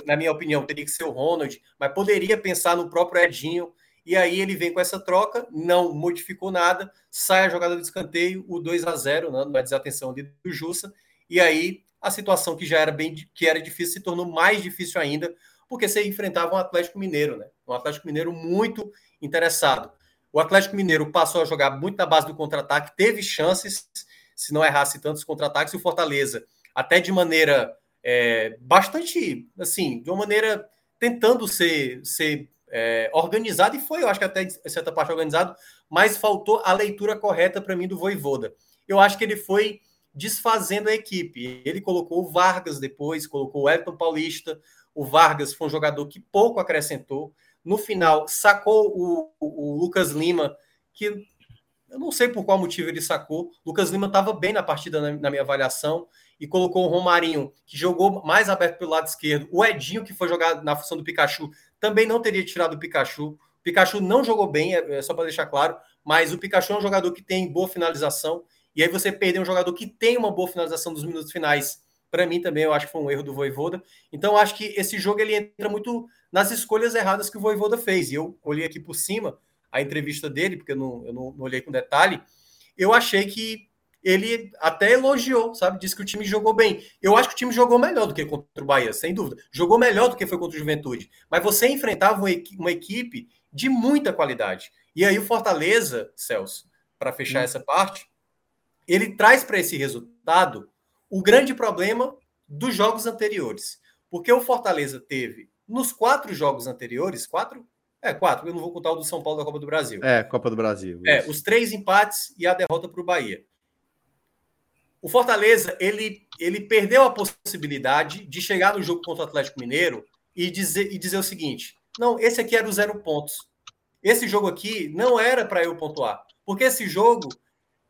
na minha opinião, teria que ser o Ronald, mas poderia pensar no próprio Edinho. E aí ele vem com essa troca, não modificou nada, sai a jogada do escanteio, o 2 a 0 né, na desatenção ali do Jussa, e aí a situação que já era bem que era difícil se tornou mais difícil ainda, porque você enfrentava um Atlético Mineiro, né? Um Atlético Mineiro muito interessado. O Atlético Mineiro passou a jogar muito na base do contra-ataque, teve chances, se não errasse tantos contra-ataques, e o Fortaleza, até de maneira é, bastante, assim, de uma maneira tentando ser, ser é, organizado, e foi, eu acho que até em certa parte organizado, mas faltou a leitura correta para mim do Voivoda. Eu acho que ele foi desfazendo a equipe. Ele colocou o Vargas depois, colocou o Elton Paulista. O Vargas foi um jogador que pouco acrescentou. No final, sacou o, o, o Lucas Lima, que eu não sei por qual motivo ele sacou. Lucas Lima estava bem na partida, na, na, minha avaliação, e colocou o Romarinho, que jogou mais aberto pelo lado esquerdo. O Edinho, que foi jogar na função do Pikachu, também não teria tirado o Pikachu. O Pikachu não jogou bem, é, é só para deixar claro, mas o Pikachu é um jogador que tem boa finalização. E aí você perder um jogador que tem uma boa finalização dos minutos finais para mim também eu acho que foi um erro do Voivoda. Então acho que esse jogo ele entra muito nas escolhas erradas que o Voivoda fez. E eu olhei aqui por cima a entrevista dele, porque eu não, eu não, não olhei com detalhe. Eu achei que ele até elogiou, sabe? Disse que o time jogou bem. Eu acho que o time jogou melhor do que contra o Bahia, sem dúvida. Jogou melhor do que foi contra o Juventude. Mas você enfrentava uma equipe de muita qualidade. E aí o Fortaleza, Celso, para fechar hum. essa parte, ele traz para esse resultado o grande problema dos jogos anteriores. Porque o Fortaleza teve, nos quatro jogos anteriores, quatro? É, quatro, eu não vou contar o do São Paulo da Copa do Brasil. É, Copa do Brasil. É, isso. É, os três empates e a derrota para o Bahia. O Fortaleza, ele, ele perdeu a possibilidade de chegar no jogo contra o Atlético Mineiro e dizer, e dizer o seguinte: não, esse aqui era o zero pontos. Esse jogo aqui não era para eu pontuar. Porque esse jogo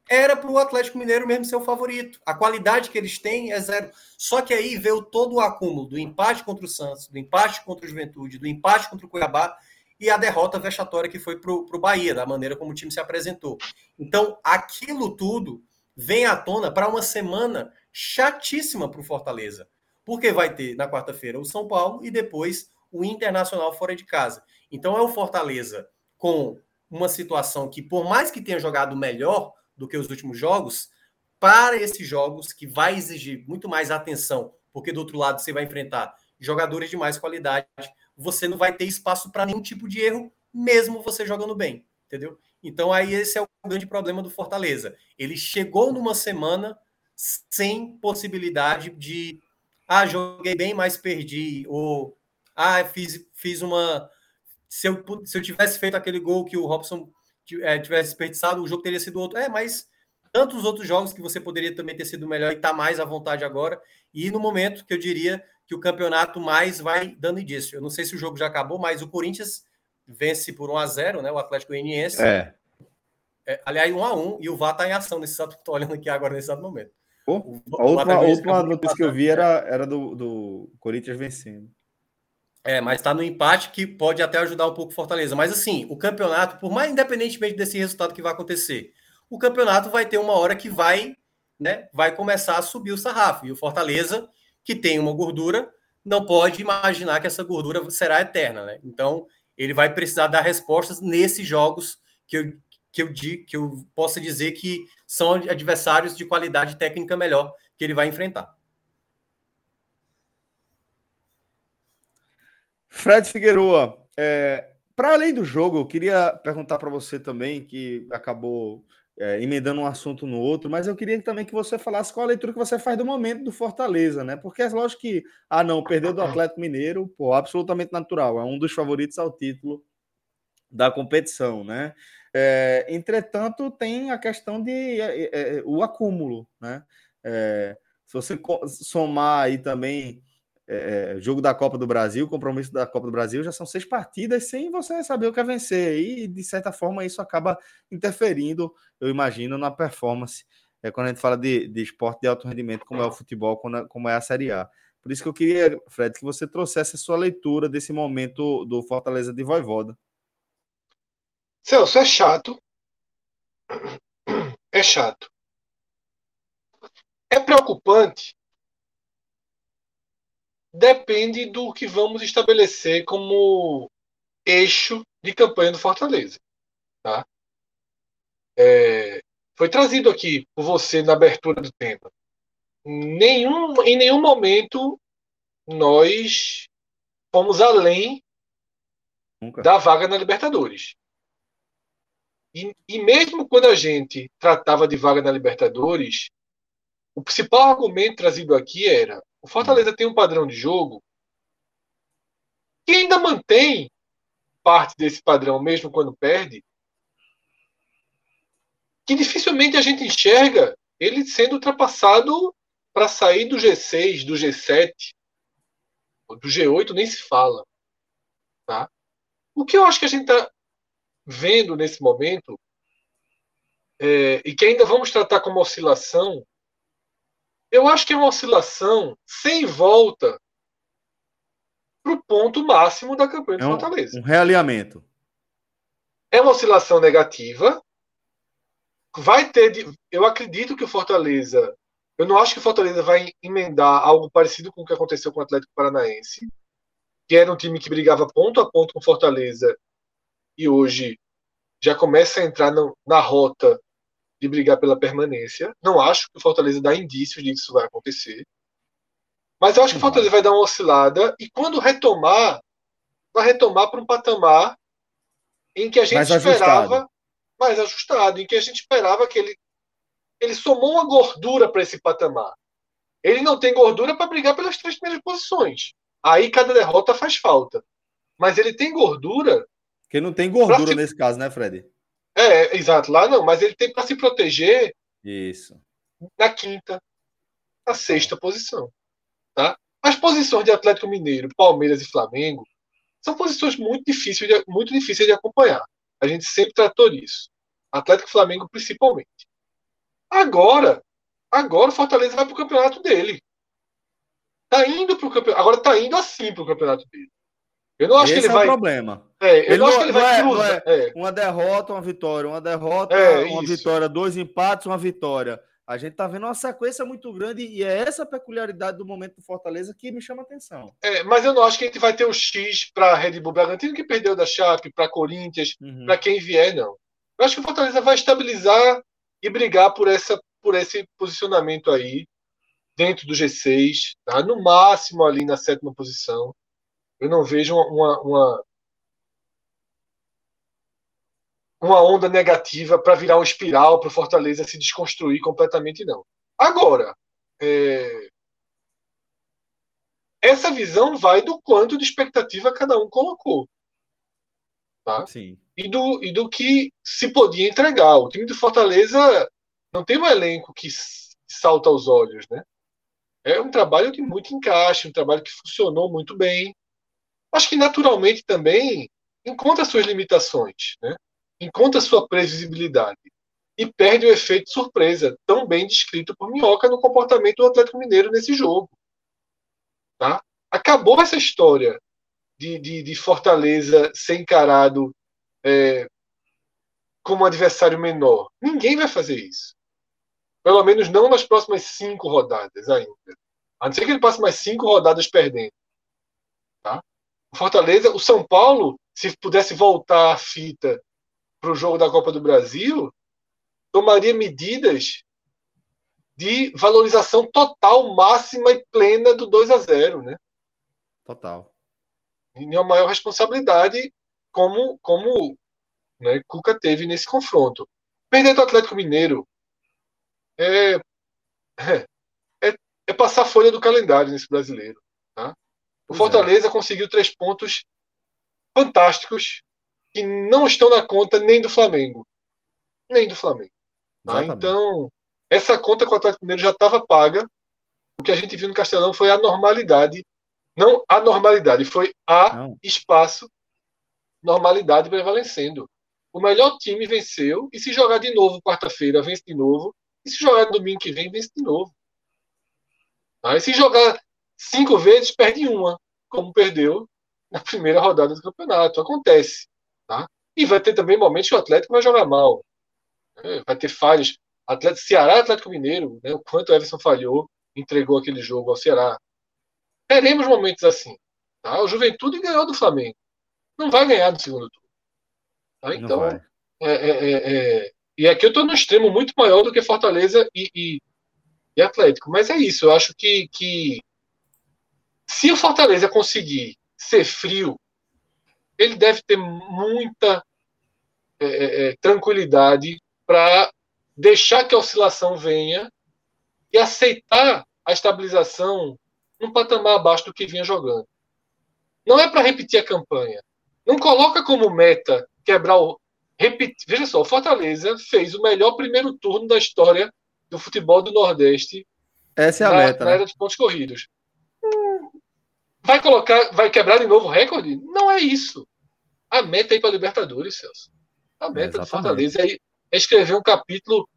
era para o Atlético Mineiro mesmo ser o favorito. A qualidade que eles têm é zero. Só que aí veio todo o acúmulo do empate contra o Santos, do empate contra o Juventude, do empate contra o Cuiabá e a derrota vexatória que foi para o Bahia, da maneira como o time se apresentou. Então, aquilo tudo vem à tona para uma semana chatíssima para o Fortaleza. Porque vai ter na quarta-feira o São Paulo e depois o Internacional fora de casa. Então é o Fortaleza com uma situação que, por mais que tenha jogado melhor, do que os últimos jogos, para esses jogos que vai exigir muito mais atenção, porque do outro lado você vai enfrentar jogadores de mais qualidade, você não vai ter espaço para nenhum tipo de erro, mesmo você jogando bem, entendeu? Então aí esse é o grande problema do Fortaleza. Ele chegou numa semana sem possibilidade de ah, joguei bem, mas perdi, ou ah, fiz, fiz uma. Se eu, se eu tivesse feito aquele gol que o Robson é, tivesse desperdiçado, o jogo teria sido outro. É, mas tantos outros jogos que você poderia também ter sido melhor e está mais à vontade agora. E no momento que eu diria que o campeonato mais vai dando indício. Eu não sei se o jogo já acabou, mas o Corinthians vence por 1 a 0 né? O Atlético Goianiense. É. é aliás, 1 a 1 e o VAR está em ação nesse exato. Estou olhando aqui agora nesse exato momento. Oh, o, a última, a última notícia que eu vi era, era do, do Corinthians vencendo. É, mas está no empate que pode até ajudar um pouco o Fortaleza. Mas assim, o campeonato, por mais independentemente desse resultado que vai acontecer, o campeonato vai ter uma hora que vai, né, vai começar a subir o sarrafo. E o Fortaleza, que tem uma gordura, não pode imaginar que essa gordura será eterna, né? Então, ele vai precisar dar respostas nesses jogos que eu, que eu, que eu possa dizer que são adversários de qualidade técnica melhor que ele vai enfrentar. Fred Figueroa, é, para além do jogo, eu queria perguntar para você também, que acabou é, emendando um assunto no outro, mas eu queria também que você falasse qual a leitura que você faz do momento do Fortaleza, né? Porque é lógico que, ah, não, perdeu do Atlético Mineiro, pô, absolutamente natural, é um dos favoritos ao título da competição, né? É, entretanto, tem a questão de é, é, é o acúmulo, né? se você somar aí também é, é, jogo da Copa do Brasil, compromisso da Copa do Brasil, já são seis partidas sem você saber o que é vencer. E, de certa forma, isso acaba interferindo, eu imagino, na performance. É, quando a gente fala de, de esporte de alto rendimento, como é o futebol, como é a Série A. Por isso que eu queria, Fred, que você trouxesse a sua leitura desse momento do Fortaleza de Voivoda. Celso, é chato. É chato. É preocupante depende do que vamos estabelecer como eixo de campanha do Fortaleza. Tá? É, foi trazido aqui por você na abertura do tema. Nenhum, em nenhum momento nós fomos além Nunca. da vaga na Libertadores. E, e mesmo quando a gente tratava de vaga na Libertadores, o principal argumento trazido aqui era: o Fortaleza tem um padrão de jogo que ainda mantém parte desse padrão, mesmo quando perde, que dificilmente a gente enxerga ele sendo ultrapassado para sair do G6, do G7, do G8 nem se fala. Tá? O que eu acho que a gente está vendo nesse momento, é, e que ainda vamos tratar como oscilação, eu acho que é uma oscilação sem volta para o ponto máximo da campanha do é um, Fortaleza. Um realinhamento. É uma oscilação negativa. Vai ter. Eu acredito que o Fortaleza. Eu não acho que o Fortaleza vai emendar algo parecido com o que aconteceu com o Atlético Paranaense, que era um time que brigava ponto a ponto com o Fortaleza e hoje já começa a entrar no, na rota de brigar pela permanência. Não acho que o Fortaleza dá indícios de que isso vai acontecer. Mas eu acho que o Fortaleza vai dar uma oscilada e quando retomar, vai retomar para um patamar em que a gente mais esperava ajustado. mais ajustado, em que a gente esperava que ele ele somou uma gordura para esse patamar. Ele não tem gordura para brigar pelas três primeiras posições. Aí cada derrota faz falta. Mas ele tem gordura. Que não tem gordura se... nesse caso, né, Fred? É, exato. Lá não, mas ele tem para se proteger. Isso. Na quinta, na sexta posição. Tá? As posições de Atlético Mineiro, Palmeiras e Flamengo são posições muito difíceis de, muito difíceis de acompanhar. A gente sempre tratou isso. Atlético e Flamengo principalmente. Agora, agora o Fortaleza vai para o campeonato dele. Tá indo pro campeonato. Agora tá indo assim para o campeonato dele. Eu não acho Esse que ele é vai. problema. É, eu ele não acho que ele vai é, cruzar. É, é. Uma derrota, uma vitória, uma derrota, é, uma isso. vitória, dois empates, uma vitória. A gente tá vendo uma sequência muito grande e é essa peculiaridade do momento do Fortaleza que me chama a atenção. É, mas eu não acho que a gente vai ter um X para Red Bull Bragantino que perdeu da Chape, para Corinthians, uhum. para quem vier, não. Eu acho que o Fortaleza vai estabilizar e brigar por essa por esse posicionamento aí dentro do G6, tá? No máximo ali na sétima posição. Eu não vejo uma, uma, uma onda negativa para virar um espiral para o Fortaleza se desconstruir completamente, não. Agora, é... essa visão vai do quanto de expectativa cada um colocou. Tá? Sim. E, do, e do que se podia entregar. O time do Fortaleza não tem um elenco que salta aos olhos, né? É um trabalho de muito encaixe, um trabalho que funcionou muito bem. Acho que naturalmente também encontra suas limitações, né? encontra sua previsibilidade e perde o efeito surpresa, tão bem descrito por Minhoca no comportamento do Atlético Mineiro nesse jogo. Tá? Acabou essa história de, de, de Fortaleza ser encarado é, como um adversário menor. Ninguém vai fazer isso. Pelo menos não nas próximas cinco rodadas ainda. A não ser que ele passe mais cinco rodadas perdendo. O Fortaleza, o São Paulo, se pudesse voltar a fita para o jogo da Copa do Brasil, tomaria medidas de valorização total, máxima e plena do 2 a 0 né? Total. E uma maior responsabilidade como, como né, Cuca teve nesse confronto. Perder do Atlético Mineiro é, é, é, é passar a folha do calendário nesse brasileiro. O Fortaleza é. conseguiu três pontos fantásticos que não estão na conta nem do Flamengo. Nem do Flamengo. Tá? Então, essa conta com o Atlético Mineiro já estava paga. O que a gente viu no Castelão foi a normalidade. Não a normalidade, foi a não. espaço, normalidade prevalecendo. O melhor time venceu, e se jogar de novo quarta-feira, vence de novo. E se jogar domingo que vem, vence de novo. Tá? E se jogar cinco vezes, perde uma, como perdeu na primeira rodada do campeonato. Acontece. Tá? E vai ter também momentos que o Atlético vai jogar mal. Né? Vai ter falhas. Atlético, Ceará Atlético Mineiro, né? o quanto o Everson falhou, entregou aquele jogo ao Ceará. Teremos momentos assim. Tá? O Juventude ganhou do Flamengo. Não vai ganhar no segundo turno. Tá? Então, é, é, é, é, e aqui eu estou no extremo muito maior do que Fortaleza e, e, e, Atlético. Mas é isso. Eu acho que, que se o Fortaleza conseguir ser frio ele deve ter muita é, é, é tranquilidade para deixar que a oscilação venha e aceitar a estabilização num patamar abaixo do que vinha jogando. Não é para repetir a campanha. Não coloca como meta quebrar o. Repetir. Veja só, o Fortaleza fez o melhor primeiro turno da história do futebol do Nordeste. Essa é a na, meta. Na né? era de pontos corridos. Vai colocar, vai quebrar de novo o recorde? Não é isso. A meta é ir para a Libertadores, Celso. A meta é do Fortaleza é, é escrever um capítulo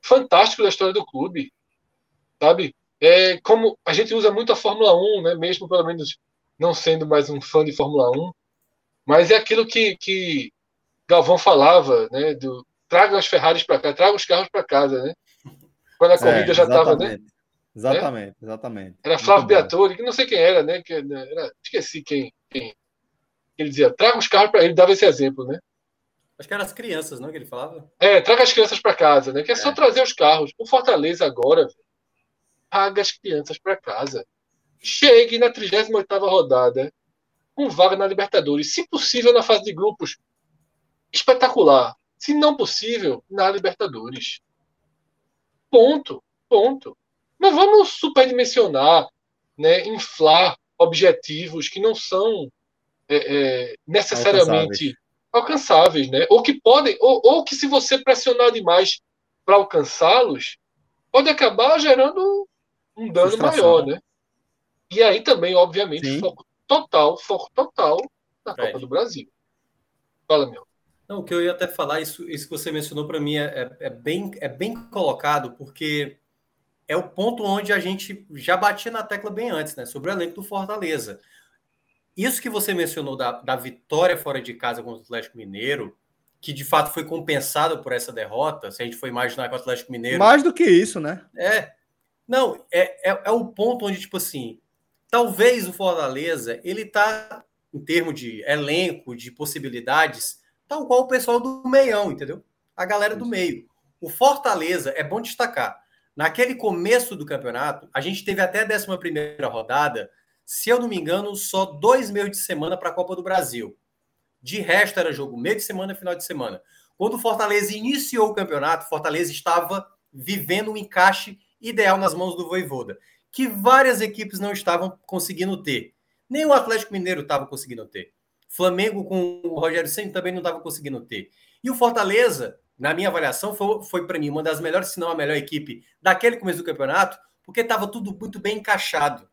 fantástico da história do clube. Sabe? É, como a gente usa muito a Fórmula 1, né? mesmo pelo menos não sendo mais um fã de Fórmula 1, mas é aquilo que, que Galvão falava, né? Do, traga as Ferraris para cá, traga os carros para casa, né? Quando a é, corrida é, já estava, né? Exatamente, exatamente. Era Flávio Beatori, que não sei quem era, né? Que era, esqueci quem, quem. Ele dizia, traga os carros para ele, dava esse exemplo, né? Acho que eram as crianças, não? Que ele falava? É, traga as crianças para casa, né? Que é, é, só trazer os carros. O Fortaleza agora, paga as crianças para casa. Chegue na 38 rodada com vaga na Libertadores. Se possível, na fase de grupos. Espetacular. Se não possível, na Libertadores. Ponto. Ponto. Não vamos superdimensionar, né, inflar objetivos que não são é, é, necessariamente alcançáveis, né? Ou que podem, ou, ou que se você pressionar demais para alcançá-los, pode acabar gerando um dano Frustração. maior, né? E aí também, obviamente, Sim. foco total, foco total na Copa do Brasil. Fala, meu. Não, o que eu ia até falar, isso, isso que você mencionou para mim é, é, é, bem, é bem colocado, porque é o ponto onde a gente já batia na tecla bem antes, né? Sobre o elenco do Fortaleza. Isso que você mencionou da, da vitória fora de casa contra o Atlético Mineiro, que de fato foi compensado por essa derrota, se a gente for imaginar que o Atlético Mineiro. Mais do que isso, né? É. Não, é, é, é o ponto onde, tipo assim, talvez o Fortaleza, ele tá, em termos de elenco, de possibilidades, tal qual o pessoal do meião, entendeu? A galera do meio. O Fortaleza, é bom destacar, Naquele começo do campeonato, a gente teve até a 11 rodada, se eu não me engano, só dois meios de semana para a Copa do Brasil. De resto, era jogo meio de semana final de semana. Quando o Fortaleza iniciou o campeonato, Fortaleza estava vivendo um encaixe ideal nas mãos do Voivoda, que várias equipes não estavam conseguindo ter. Nem o Atlético Mineiro estava conseguindo ter. Flamengo com o Rogério Senna também não estava conseguindo ter. E o Fortaleza na minha avaliação, foi, foi para mim uma das melhores, se não a melhor equipe daquele começo do campeonato, porque estava tudo muito bem encaixado.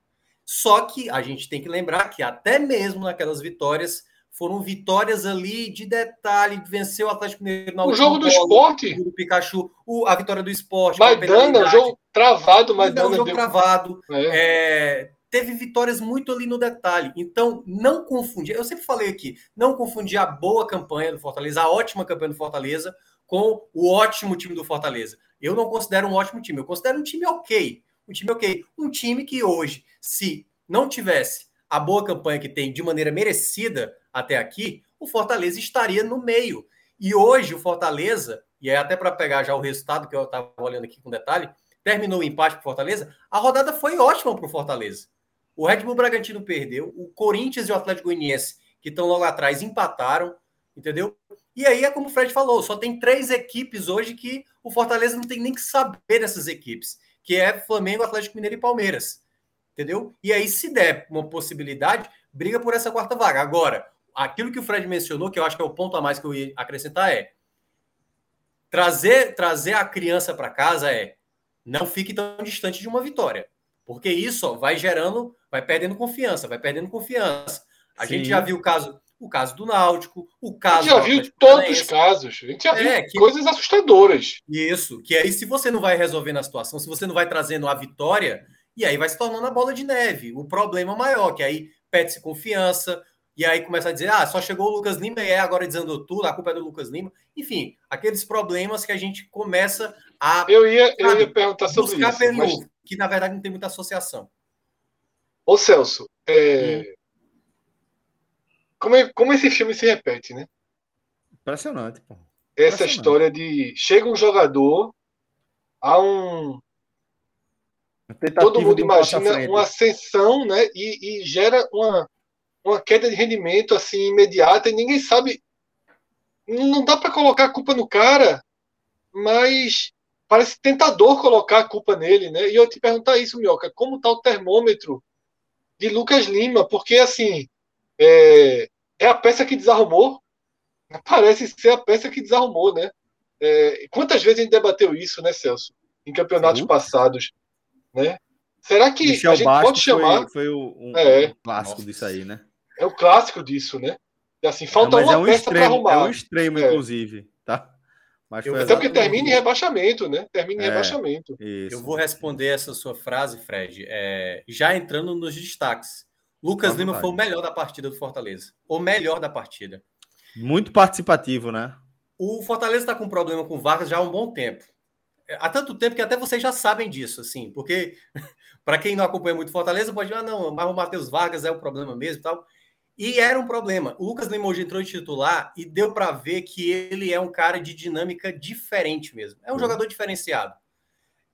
Só que a gente tem que lembrar que até mesmo naquelas vitórias foram vitórias ali de detalhe, venceu o Atlético Mineiro na O jogo do esporte. Do Pikachu, o, a vitória do esporte. Maidana, jogo travado, Maidana. Jogo deu... travado. É. É, teve vitórias muito ali no detalhe. Então, não confundir. Eu sempre falei aqui, não confundir a boa campanha do Fortaleza, a ótima campanha do Fortaleza, com o ótimo time do Fortaleza. Eu não considero um ótimo time, eu considero um time ok. Um time ok. Um time que hoje, se não tivesse a boa campanha que tem de maneira merecida até aqui, o Fortaleza estaria no meio. E hoje o Fortaleza, e é até para pegar já o resultado que eu estava olhando aqui com detalhe, terminou o empate para o Fortaleza, a rodada foi ótima para o Fortaleza. O Red Bull Bragantino perdeu, o Corinthians e o Atlético Goianiense, que estão logo atrás, empataram, entendeu? E aí é como o Fred falou, só tem três equipes hoje que o Fortaleza não tem nem que saber dessas equipes, que é Flamengo, Atlético Mineiro e Palmeiras. Entendeu? E aí, se der uma possibilidade, briga por essa quarta vaga. Agora, aquilo que o Fred mencionou, que eu acho que é o ponto a mais que eu ia acrescentar, é trazer, trazer a criança para casa é não fique tão distante de uma vitória. Porque isso ó, vai gerando, vai perdendo confiança, vai perdendo confiança. A Sim. gente já viu o caso o caso do Náutico, o caso. A gente já viu todos os casos. A gente já é, viu que... coisas assustadoras. Isso, que aí, se você não vai resolvendo a situação, se você não vai trazendo a vitória, e aí vai se tornando a bola de neve. O problema maior, que aí pede-se confiança, e aí começa a dizer, ah, só chegou o Lucas Lima e é agora dizendo tudo, a culpa é do Lucas Lima. Enfim, aqueles problemas que a gente começa a. Eu ia, eu ia perguntar sobre isso. Mas... que na verdade não tem muita associação. Ô Celso, é... hum como, é, como esse filme se repete, né? Impressionante, pô. Essa história de chega um jogador a um todo mundo imagina uma ascensão, né? E, e, gera uma, uma queda de rendimento assim imediata e ninguém sabe não dá para colocar a culpa no cara, mas parece tentador colocar a culpa nele, né? E eu te perguntar isso, Mioca, como está o termômetro de Lucas Lima? Porque, assim, é, é a peça que desarrumou, parece ser a peça que desarrumou, né? É, quantas vezes a gente debateu isso, né, Celso? Em campeonatos passados, né? Será que Michel a gente Bastos pode chamar... Foi, foi o, um, É. um clássico Nossa. disso aí, né? É o clássico disso, né? E assim, falta Mas uma é um peça para extremo, arrumar. é um extremo, É. inclusive, tá? Mas Eu- Até porque termina em rebaixamento, né? Termina em É. rebaixamento. isso. Eu vou responder essa sua frase, Fred, é, já entrando nos destaques. Lucas Lima foi o melhor da partida do Fortaleza. O melhor da partida. Muito participativo, né? O Fortaleza está com um problema com Vargas já há um bom tempo. É, Há tanto tempo que até vocês já sabem disso, assim, porque para quem não acompanha muito Fortaleza, pode dizer, ah, não, mas o Matheus Vargas é o problema mesmo e tal. E era um problema. O Lucas Lima hoje entrou de titular e deu para ver que ele é um cara de dinâmica diferente mesmo. É um Uhum. jogador diferenciado.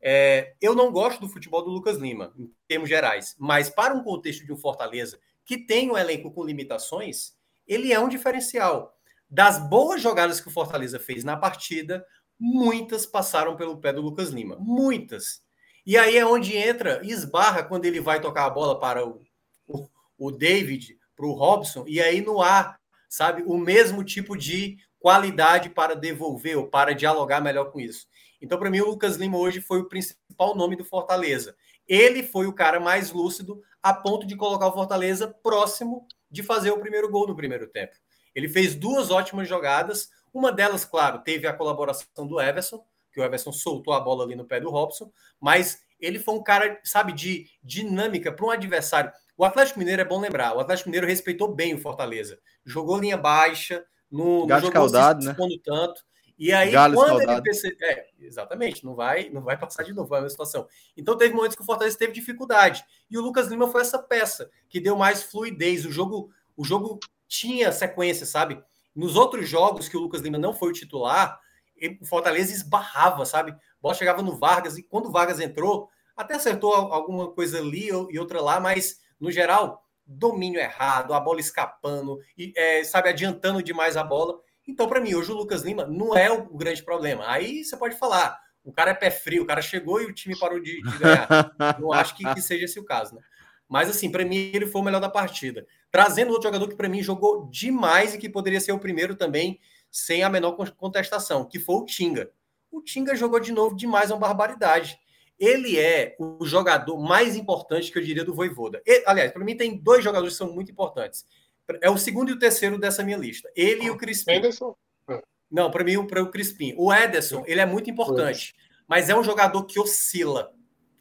É, eu não gosto do futebol do Lucas Lima, em termos gerais, mas para um contexto de um Fortaleza que tem um elenco com limitações, ele é um diferencial. Das boas jogadas que o Fortaleza fez na partida, muitas passaram pelo pé do Lucas Lima. Muitas. E aí é onde entra, esbarra quando ele vai tocar a bola para o, o, o David, para o Robson, e aí no ar, sabe, o mesmo tipo de qualidade para devolver ou para dialogar melhor com isso. Então, para mim, o Lucas Lima hoje foi o principal nome do Fortaleza. Ele foi o cara mais lúcido a ponto de colocar o Fortaleza próximo de fazer o primeiro gol no primeiro tempo. Ele fez duas ótimas jogadas. Uma delas, claro, teve a colaboração do Everson, que o Everson soltou a bola ali no pé do Robson, mas ele foi um cara, sabe, de dinâmica para um adversário. O Atlético Mineiro é bom lembrar, o Atlético Mineiro respeitou bem o Fortaleza. Jogou linha baixa, no, não Galo jogou escaldado, se né? expondo tanto. E aí, Galo quando ele percebeu. É, exatamente, não vai, não vai passar de novo a mesma situação. Então, teve momentos que o Fortaleza teve dificuldade. E o Lucas Lima foi essa peça que deu mais fluidez. O jogo, o jogo tinha sequência, sabe? Nos outros jogos que o Lucas Lima não foi o titular, o Fortaleza esbarrava, sabe? A bola chegava no Vargas, e quando o Vargas entrou, até acertou al- alguma coisa ali e outra lá, mas, no geral, domínio errado, a bola escapando, e, é, sabe, adiantando demais a bola. Então, para mim, hoje o Lucas Lima não é o grande problema. Aí você pode falar, o cara é pé frio, o cara chegou e o time parou de, de ganhar. Não acho que, que seja esse o caso, né? Mas, assim, para mim, ele foi o melhor da partida. Trazendo outro jogador que, para mim, jogou demais e que poderia ser o primeiro também, sem a menor con- contestação, que foi o Tinga. O Tinga jogou de novo demais, é uma barbaridade. Ele é o jogador mais importante, que eu diria, do Voivoda. E, aliás, para mim, tem dois jogadores que são muito importantes. É o segundo e o terceiro dessa minha lista. Ele e o Crispim. Henderson. Não, para mim, para o Crispim. O Ederson, ele é muito importante, mas é um jogador que oscila.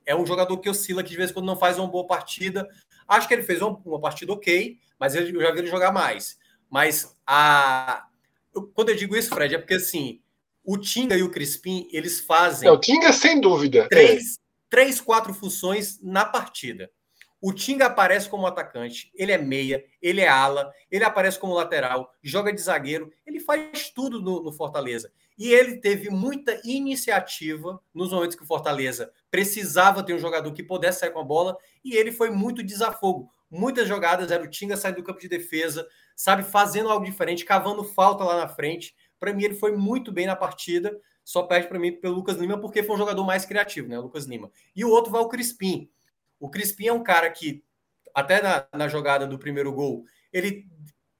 É um jogador que oscila, que de vez em quando não faz uma boa partida. Acho que ele fez uma, partida ok, mas eu já vi ele jogar mais. Mas a... quando eu digo isso, Fred, é porque assim, o Tinga e o Crispim, eles fazem Não, Tinga, sem dúvida. três, três, quatro funções na partida. O Tinga aparece como atacante, ele é meia, ele é ala, ele aparece como lateral, joga de zagueiro, ele faz tudo no, no Fortaleza. E ele teve muita iniciativa nos momentos que o Fortaleza precisava ter um jogador que pudesse sair com a bola, e ele foi muito desafogo. Muitas jogadas era o Tinga saindo do campo de defesa, sabe, fazendo algo diferente, cavando falta lá na frente. Para mim, ele foi muito bem na partida, só perde para mim pelo Lucas Lima, porque foi um jogador mais criativo, né? O Lucas Lima. E o outro vai o Crispim. O Crispim é um cara que, até na, na jogada do primeiro gol, ele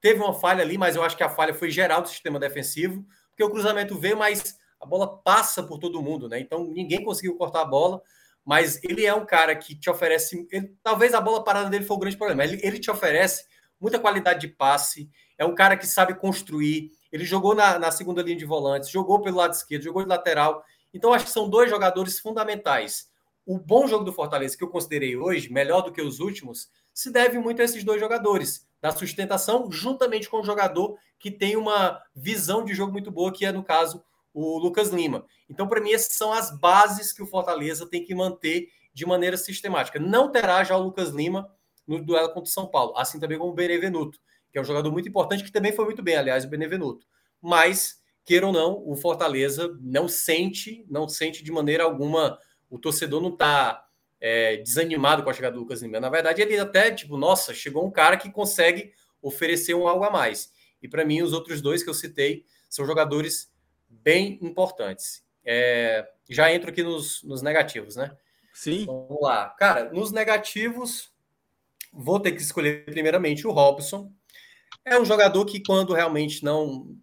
teve uma falha ali, mas eu acho que a falha foi geral do sistema defensivo, porque o cruzamento veio, mas a bola passa por todo mundo, né? Então ninguém conseguiu cortar a bola, mas ele é um cara que te oferece. ele- talvez a bola parada dele foi o grande problema. Ele, ele te oferece muita qualidade de passe, é um cara que sabe construir. Ele jogou na, na segunda linha de volantes, jogou pelo lado esquerdo, jogou de lateral. Então, acho que são dois jogadores fundamentais. O bom jogo do Fortaleza, que eu considerei hoje, melhor do que os últimos, se deve muito a esses dois jogadores, da sustentação, juntamente com o jogador que tem uma visão de jogo muito boa, que é, no caso, o Lucas Lima. Então, para mim, essas são as bases que o Fortaleza tem que manter de maneira sistemática. Não terá já o Lucas Lima no duelo contra o São Paulo, assim também como o Benevenuto, que é um jogador muito importante, que também foi muito bem, aliás, o Benevenuto. Mas, queira ou não, o Fortaleza não sente, não sente de maneira alguma, o torcedor não está é, desanimado com a chegada do Lucas Lima. Na verdade, ele até, tipo, nossa, chegou um cara que consegue oferecer um algo a mais. E para mim, os outros dois que eu citei são jogadores bem importantes. É, já entro aqui nos, nos negativos, né? Sim. Vamos lá. Cara, nos negativos, vou ter que escolher primeiramente o Robson. É um jogador que, quando realmente não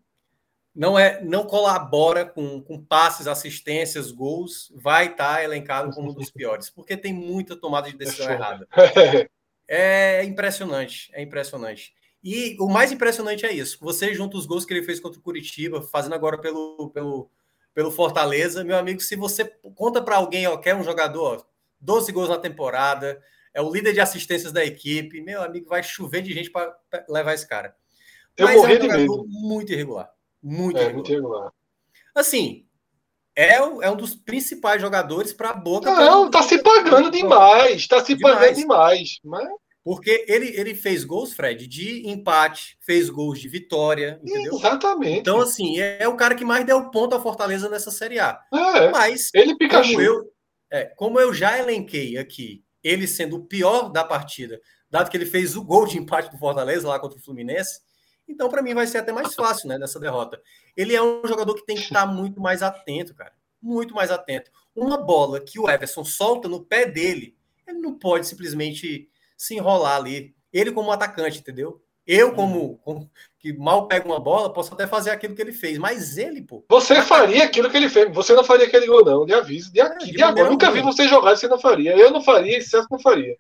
não é não colabora com, com passes, assistências, gols, vai estar tá elencado como um dos piores, porque tem muita tomada de decisão é errada. É impressionante, é impressionante. E o mais impressionante é isso. Você junta os gols que ele fez contra o Curitiba, fazendo agora pelo, pelo, pelo Fortaleza, meu amigo, se você conta para alguém, ó, quer um jogador, ó, 12 gols na temporada, é o líder de assistências da equipe, meu amigo, vai chover de gente para levar esse cara. Eu Mas é um de medo. muito irregular. Muito, é, irregular. muito irregular. Assim, é, é um dos principais jogadores para a boca. Não, tá se pagando demais. Tá se demais. pagando demais. Mas... Porque ele, ele fez gols, Fred, de empate, fez gols de vitória, entendeu? Exatamente. Então, assim, é, é o cara que mais deu ponto à Fortaleza nessa Série A. É, Mas, ele Pikachu. Como eu, é, como eu já elenquei aqui, ele sendo o pior da partida, dado que ele fez o gol de empate do Fortaleza lá contra o Fluminense, então para mim vai ser até mais fácil, né, nessa derrota. Ele é um jogador que tem que estar muito mais atento, cara. Muito mais atento. Uma bola que o Everson solta no pé dele, ele não pode simplesmente se enrolar ali. Ele como atacante, entendeu? Eu, uhum. como, como, que mal pego uma bola, posso até fazer aquilo que ele fez, mas ele, pô. Você faria aquilo que ele fez. Você não faria aquele gol, não, de aviso. De aqui, é, de, de agora. Nunca vi você jogar, você não faria. Eu não faria, Celso não faria.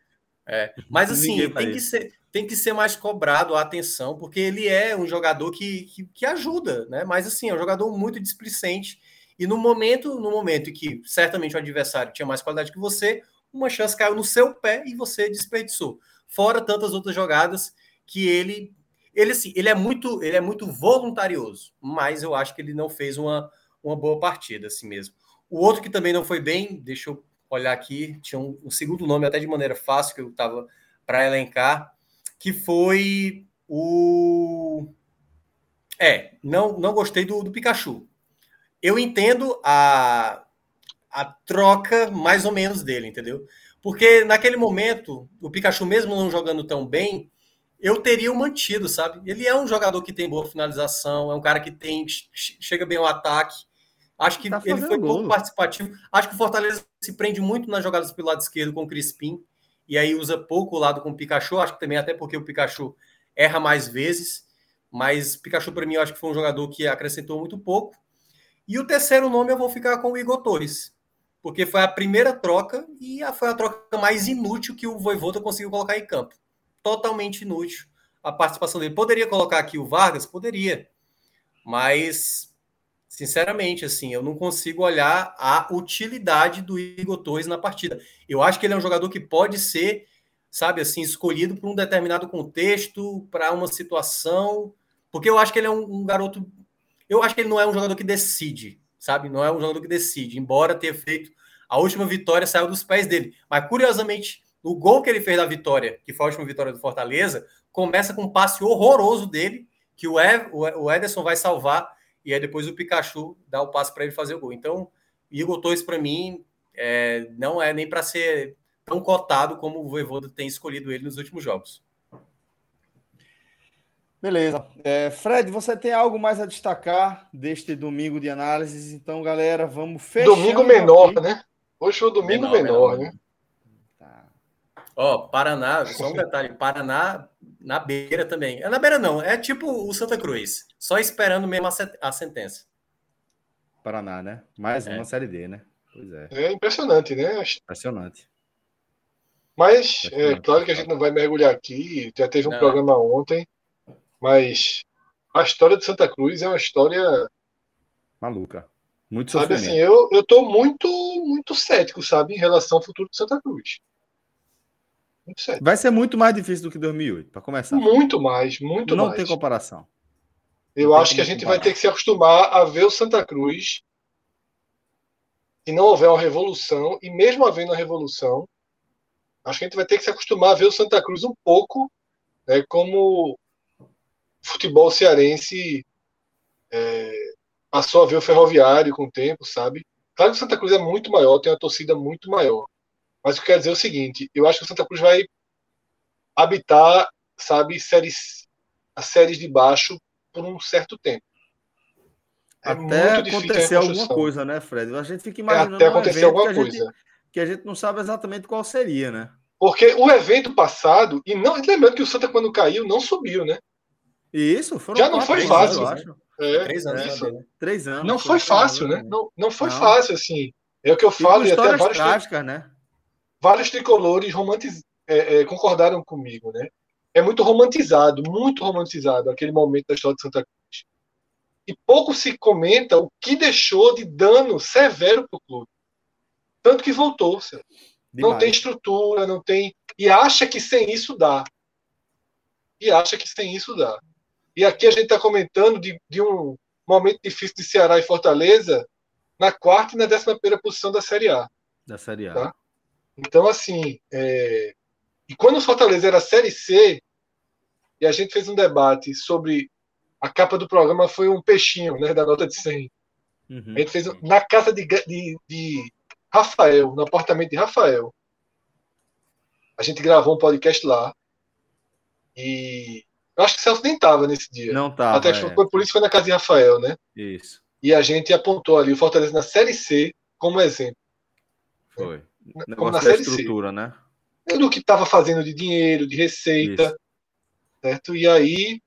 É, mas assim, tem que, ser, tem que ser mais cobrado a atenção, porque ele é um jogador que, que, que, ajuda, né? Mas assim, é um jogador muito displicente. E no momento, no momento em que certamente o adversário tinha mais qualidade que você, uma chance caiu no seu pé e você desperdiçou. Fora tantas outras jogadas que ele ele assim, ele é muito ele é muito voluntarioso, mas eu acho que ele não fez uma, uma boa partida assim mesmo. O outro que também não foi bem, deixa eu olhar aqui, tinha um, um segundo nome até de maneira fácil que eu estava para elencar, que foi o é, não não gostei do, do Pikachu. Eu entendo a a troca mais ou menos dele, entendeu? Porque naquele momento, o Pikachu, mesmo não jogando tão bem, eu teria o mantido, sabe? Ele é um jogador que tem boa finalização, é um cara que tem chega bem ao ataque. Acho que tá ele foi gol. pouco participativo. Acho que o Fortaleza se prende muito nas jogadas pelo lado esquerdo com o Crispim, e aí usa pouco o lado com o Pikachu. Acho que também até porque o Pikachu erra mais vezes. Mas Pikachu, para mim, eu acho que foi um jogador que acrescentou muito pouco. E o terceiro nome eu vou ficar com o Igor Torres porque foi a primeira troca e foi a troca mais inútil que o Voivoda conseguiu colocar em campo. Totalmente inútil a participação dele. Poderia colocar aqui o Vargas? Poderia. Mas, sinceramente, assim, eu não consigo olhar a utilidade do Igor Torres na partida. Eu acho que ele é um jogador que pode ser, sabe, assim, escolhido para um determinado contexto, para uma situação. Porque eu acho que ele é um, um garoto. Eu acho que ele não é um jogador que decide sabe? Não é um jogador que decide, embora tenha feito a última vitória saiu dos pés dele. Mas curiosamente, o gol que ele fez da vitória, que foi a última vitória do Fortaleza, começa com um passe horroroso dele, que o, o Ederson vai salvar, e aí depois o Pikachu dá o passe para ele fazer o gol. Então, Igor Torres, para mim, é, não é nem para ser tão cotado como o Voivoda tem escolhido ele nos últimos jogos. Beleza. É, Fred, você tem algo mais a destacar deste domingo de análises? Então, galera, vamos fechar. Domingo menor, aqui. né? Hoje foi o domingo menor, menor, menor né? Tá. Ó, Paraná, só um detalhe, Paraná na beira também. É na beira não, é tipo o Santa Cruz, só esperando mesmo a, sentença. Paraná, né? Mais é. uma série D, né? Pois é. É impressionante, né? Impressionante. Mas, é claro que a gente não vai mergulhar aqui, já teve um não. programa ontem mas a história de Santa Cruz é uma história maluca. Muito sabe assim, eu eu tô muito muito cético, sabe, em relação ao futuro de Santa Cruz. Vai ser muito mais difícil do que 2008, para começar. Muito mais, muito Não mais. tem comparação. Eu Não acho que a gente comparar. vai ter que se acostumar a ver o Santa Cruz se não houver uma revolução, e mesmo havendo uma revolução, acho que a gente vai ter que se acostumar a ver o Santa Cruz um pouco né, como futebol cearense é, passou a ver o ferroviário com o tempo, sabe? Claro que o Santa Cruz é muito maior, tem uma torcida muito maior. Mas eu quero dizer é o seguinte: eu acho que o Santa Cruz vai habitar, sabe, séries, as séries de baixo por um certo tempo. É até acontecer alguma coisa, né, Fred? A gente fica imaginando é até acontecer alguma que coisa. Gente, que a gente não sabe exatamente qual seria, né? Porque o evento passado, e não lembrando que o Santa, quando caiu, não subiu, né? Isso, Já não foi fácil. Anos, né? É, três anos. Né? Três anos. Não foi fácil, né? Não, não foi não. fácil, assim. É o que eu falo, e, e até vários, trágicas, né? Vários tricolores romantiz... É, é, concordaram comigo, né? É muito romantizado, muito romantizado aquele momento da história de Santa Cruz. E pouco se comenta o que deixou de dano severo para o clube. Tanto que voltou. Não tem estrutura, não tem. E acha que sem isso dá. E acha que sem isso dá. E aqui a gente está comentando de, de, um momento difícil de Ceará e Fortaleza na quarta e na décima primeira posição da Série A. Da Série A. Tá? Então, assim, é... e quando o Fortaleza era Série C, e a gente fez um debate sobre a capa do programa foi um peixinho, né, da nota de 100. Uhum. A gente fez na casa de, de, de Rafael, no apartamento de Rafael. A gente gravou um podcast lá. E eu acho que o Celso nem estava nesse dia. Não estava. Até é. foi por isso que foi na casa de Rafael, né? Isso. E a gente apontou ali o Fortaleza na Série C como exemplo. Foi. Como na Série estrutura, C. né? Do que estava fazendo de dinheiro, de receita. Isso. Certo? E aí.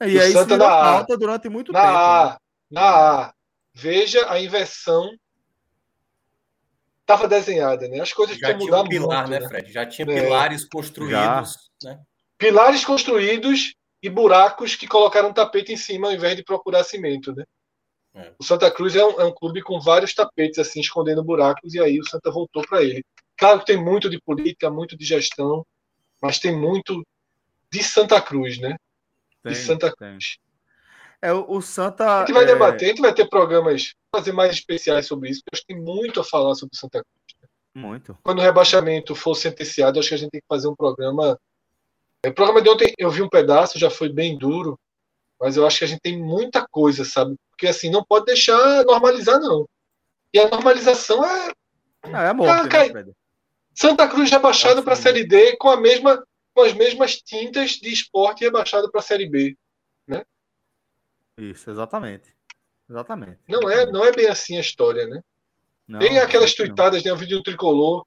E aí Santa na alta durante muito na tempo. A, né? Na A. Veja a inversão estava desenhada, né? As coisas já tinha mudar um pilar, muito, né, Fred? Já tinha é. pilares construídos, já. né? Pilares construídos e buracos que colocaram um tapete em cima ao invés de procurar cimento, né? É. O Santa Cruz é um, é um, clube com vários tapetes assim escondendo buracos e aí o Santa voltou para ele. Claro que tem muito de política, muito de gestão, mas tem muito de Santa Cruz, né? Tem, de Santa Cruz. Tem. É, o, o Santa. A gente vai é... debater, a gente vai ter programas, fazer mais especiais sobre isso, porque acho que tem muito a falar sobre Santa Cruz. Né? Muito. Quando o rebaixamento for sentenciado, acho que a gente tem que fazer um programa. O programa de ontem eu vi um pedaço, já foi bem duro, mas eu acho que a gente tem muita coisa, sabe? Porque assim, não pode deixar normalizar, não. E a normalização é. Ah, é a morte, Cara, né, Santa Cruz rebaixado para a Série D com, a mesma, com as mesmas tintas de esporte rebaixado para a Série B. Né? Isso, exatamente. Exatamente. Não é, não é bem assim a história, né? Não, tem aquelas tuitadas, né, o vídeo tricolor,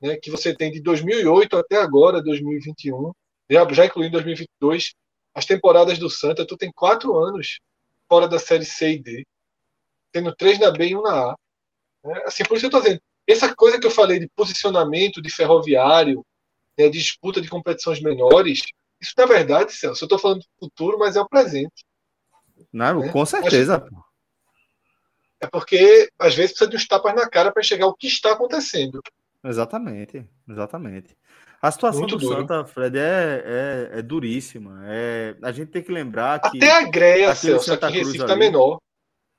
né, que você tem de 2008 até agora, 2021, já, já incluindo 2022, as temporadas do Santa, tu tem quatro anos fora da série C e D, tendo três na B e um na A. Né? Assim, por isso eu tô dizendo, essa coisa que eu falei de posicionamento de ferroviário, né, de disputa de competições menores, isso na verdade, Celso, eu estou falando do futuro, mas é o presente. Não, né? com certeza. É porque às vezes precisa de uns tapas na cara para enxergar o que está acontecendo. Exatamente, exatamente. A situação Muito do duro. Santa, Fred, é, é, é, duríssima. É, a gente tem que lembrar que. Até a greia, Celso, aqui em Recife está menor.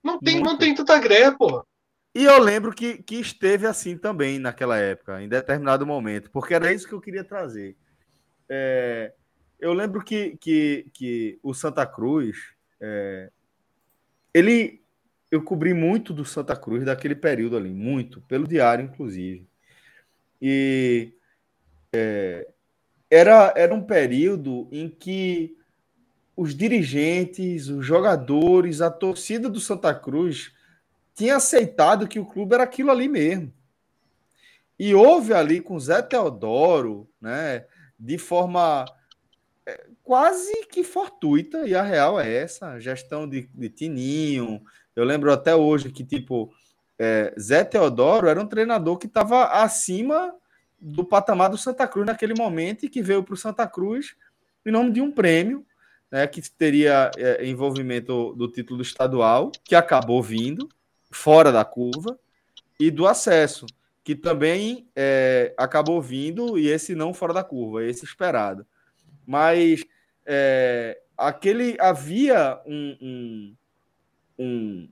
Não tem, não tem tanta greia, porra. E eu lembro que, que esteve assim também naquela época, em determinado momento, porque era isso que eu queria trazer. É, eu lembro que, que, que o Santa Cruz, é, ele, eu cobri muito do Santa Cruz daquele período ali, muito, pelo diário, inclusive. E é, era, era um período em que os dirigentes, os jogadores, a torcida do Santa Cruz tinha aceitado que o clube era aquilo ali mesmo. E houve ali com Zé Teodoro, né, de forma é, quase que fortuita, e a real é essa, gestão de, de Tininho. Eu lembro até hoje que, tipo, é, Zé Teodoro era um treinador que estava acima do patamar do Santa Cruz naquele momento e que veio para o Santa Cruz em nome de um prêmio, né, que teria é, envolvimento do título estadual, que acabou vindo, fora da curva, e do acesso, que também é, acabou vindo, e esse não fora da curva, esse esperado. Mas é, aquele havia um, um, um,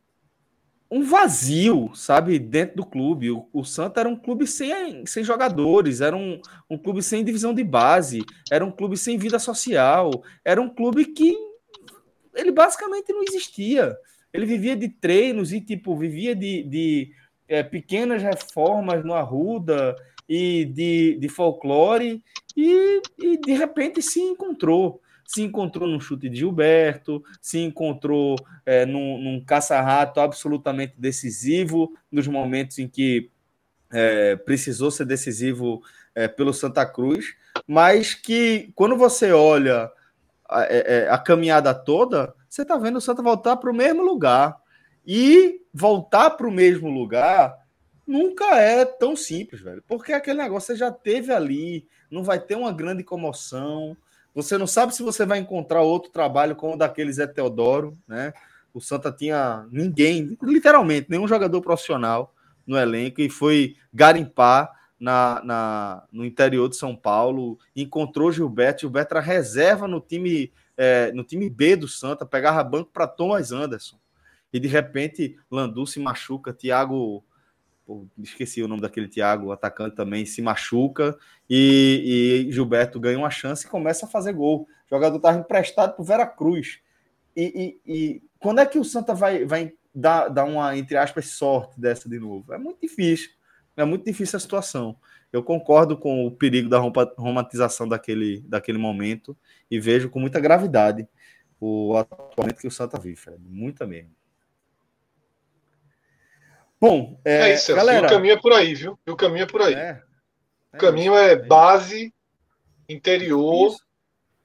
um, vazio, sabe, dentro do clube. O, o Santa era um clube sem, sem jogadores, era um, um clube sem divisão de base, era um clube sem vida social, era um clube que ele basicamente não existia. Ele vivia de treinos e, tipo, vivia de, de é, pequenas reformas no Arruda e de, de folclore e, e, de repente se encontrou. Se encontrou num chute de Gilberto, se encontrou é, num, num caça-rato absolutamente decisivo, nos momentos em que é, precisou ser decisivo é, pelo Santa Cruz, mas que quando você olha a, é, é, a caminhada toda, você está vendo o Santa voltar para o mesmo lugar. E voltar para o mesmo lugar nunca é tão simples, velho. Porque aquele negócio você já teve ali, não vai ter uma grande comoção. Você não sabe se você vai encontrar outro trabalho como o daquele Zé Teodoro, né? O Santa tinha ninguém, literalmente, nenhum jogador profissional no elenco e foi garimpar na, na, no interior de São Paulo, encontrou Gilberto, Gilberto era reserva no time, é, no time B do Santa, pegava banco para Thomas Anderson e de repente Landu se machuca, Thiago, pô, esqueci o nome daquele Thiago, atacante também, se machuca e, e Gilberto ganha uma chance e começa a fazer gol. O jogador estava emprestado para o Veracruz. E, e, e, quando é que o Santa vai, vai dar, dar uma, entre aspas, sorte dessa de novo? É muito difícil. É muito difícil a situação. Eu concordo com o perigo da romantização daquele, daquele momento e vejo com muita gravidade o atualmente que o Santa vive, Fred. Muita mesmo. Bom, é, é isso, galera. o caminho é por aí, viu? o caminho é por aí. É, é o caminho isso, é, é base, interior, isso.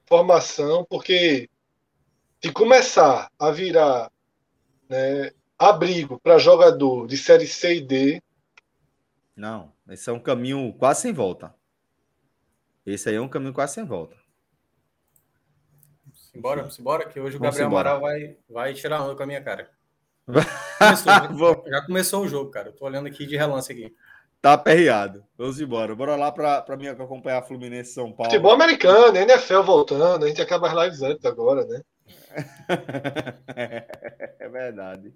formação, porque de começar a virar né, abrigo para jogador de série C e D. Não, esse é um caminho quase sem volta. Esse aí é um caminho quase sem volta. Simbora, simbora, que hoje o Gabriel Amaral vai, vai tirar onda com a minha cara. Começou, já, já, começou o jogo, cara. Eu tô olhando aqui de relance aqui. Tá aperreado. Vamos embora. Bora lá pra, pra mim acompanhar a Fluminense São Paulo. Futebol americano, NFL voltando. A gente acaba as lives antes agora, né? é verdade.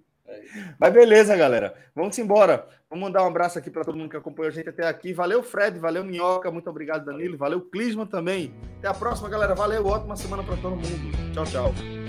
Mas beleza, galera. Vamos embora. Vamos mandar um abraço aqui para todo mundo que acompanhou a gente até aqui. Valeu, Fred. Valeu, Minhoca. Muito obrigado, Danilo. Valeu, Clisman também. Até a próxima, galera. Valeu. Ótima semana para todo mundo. Tchau, tchau.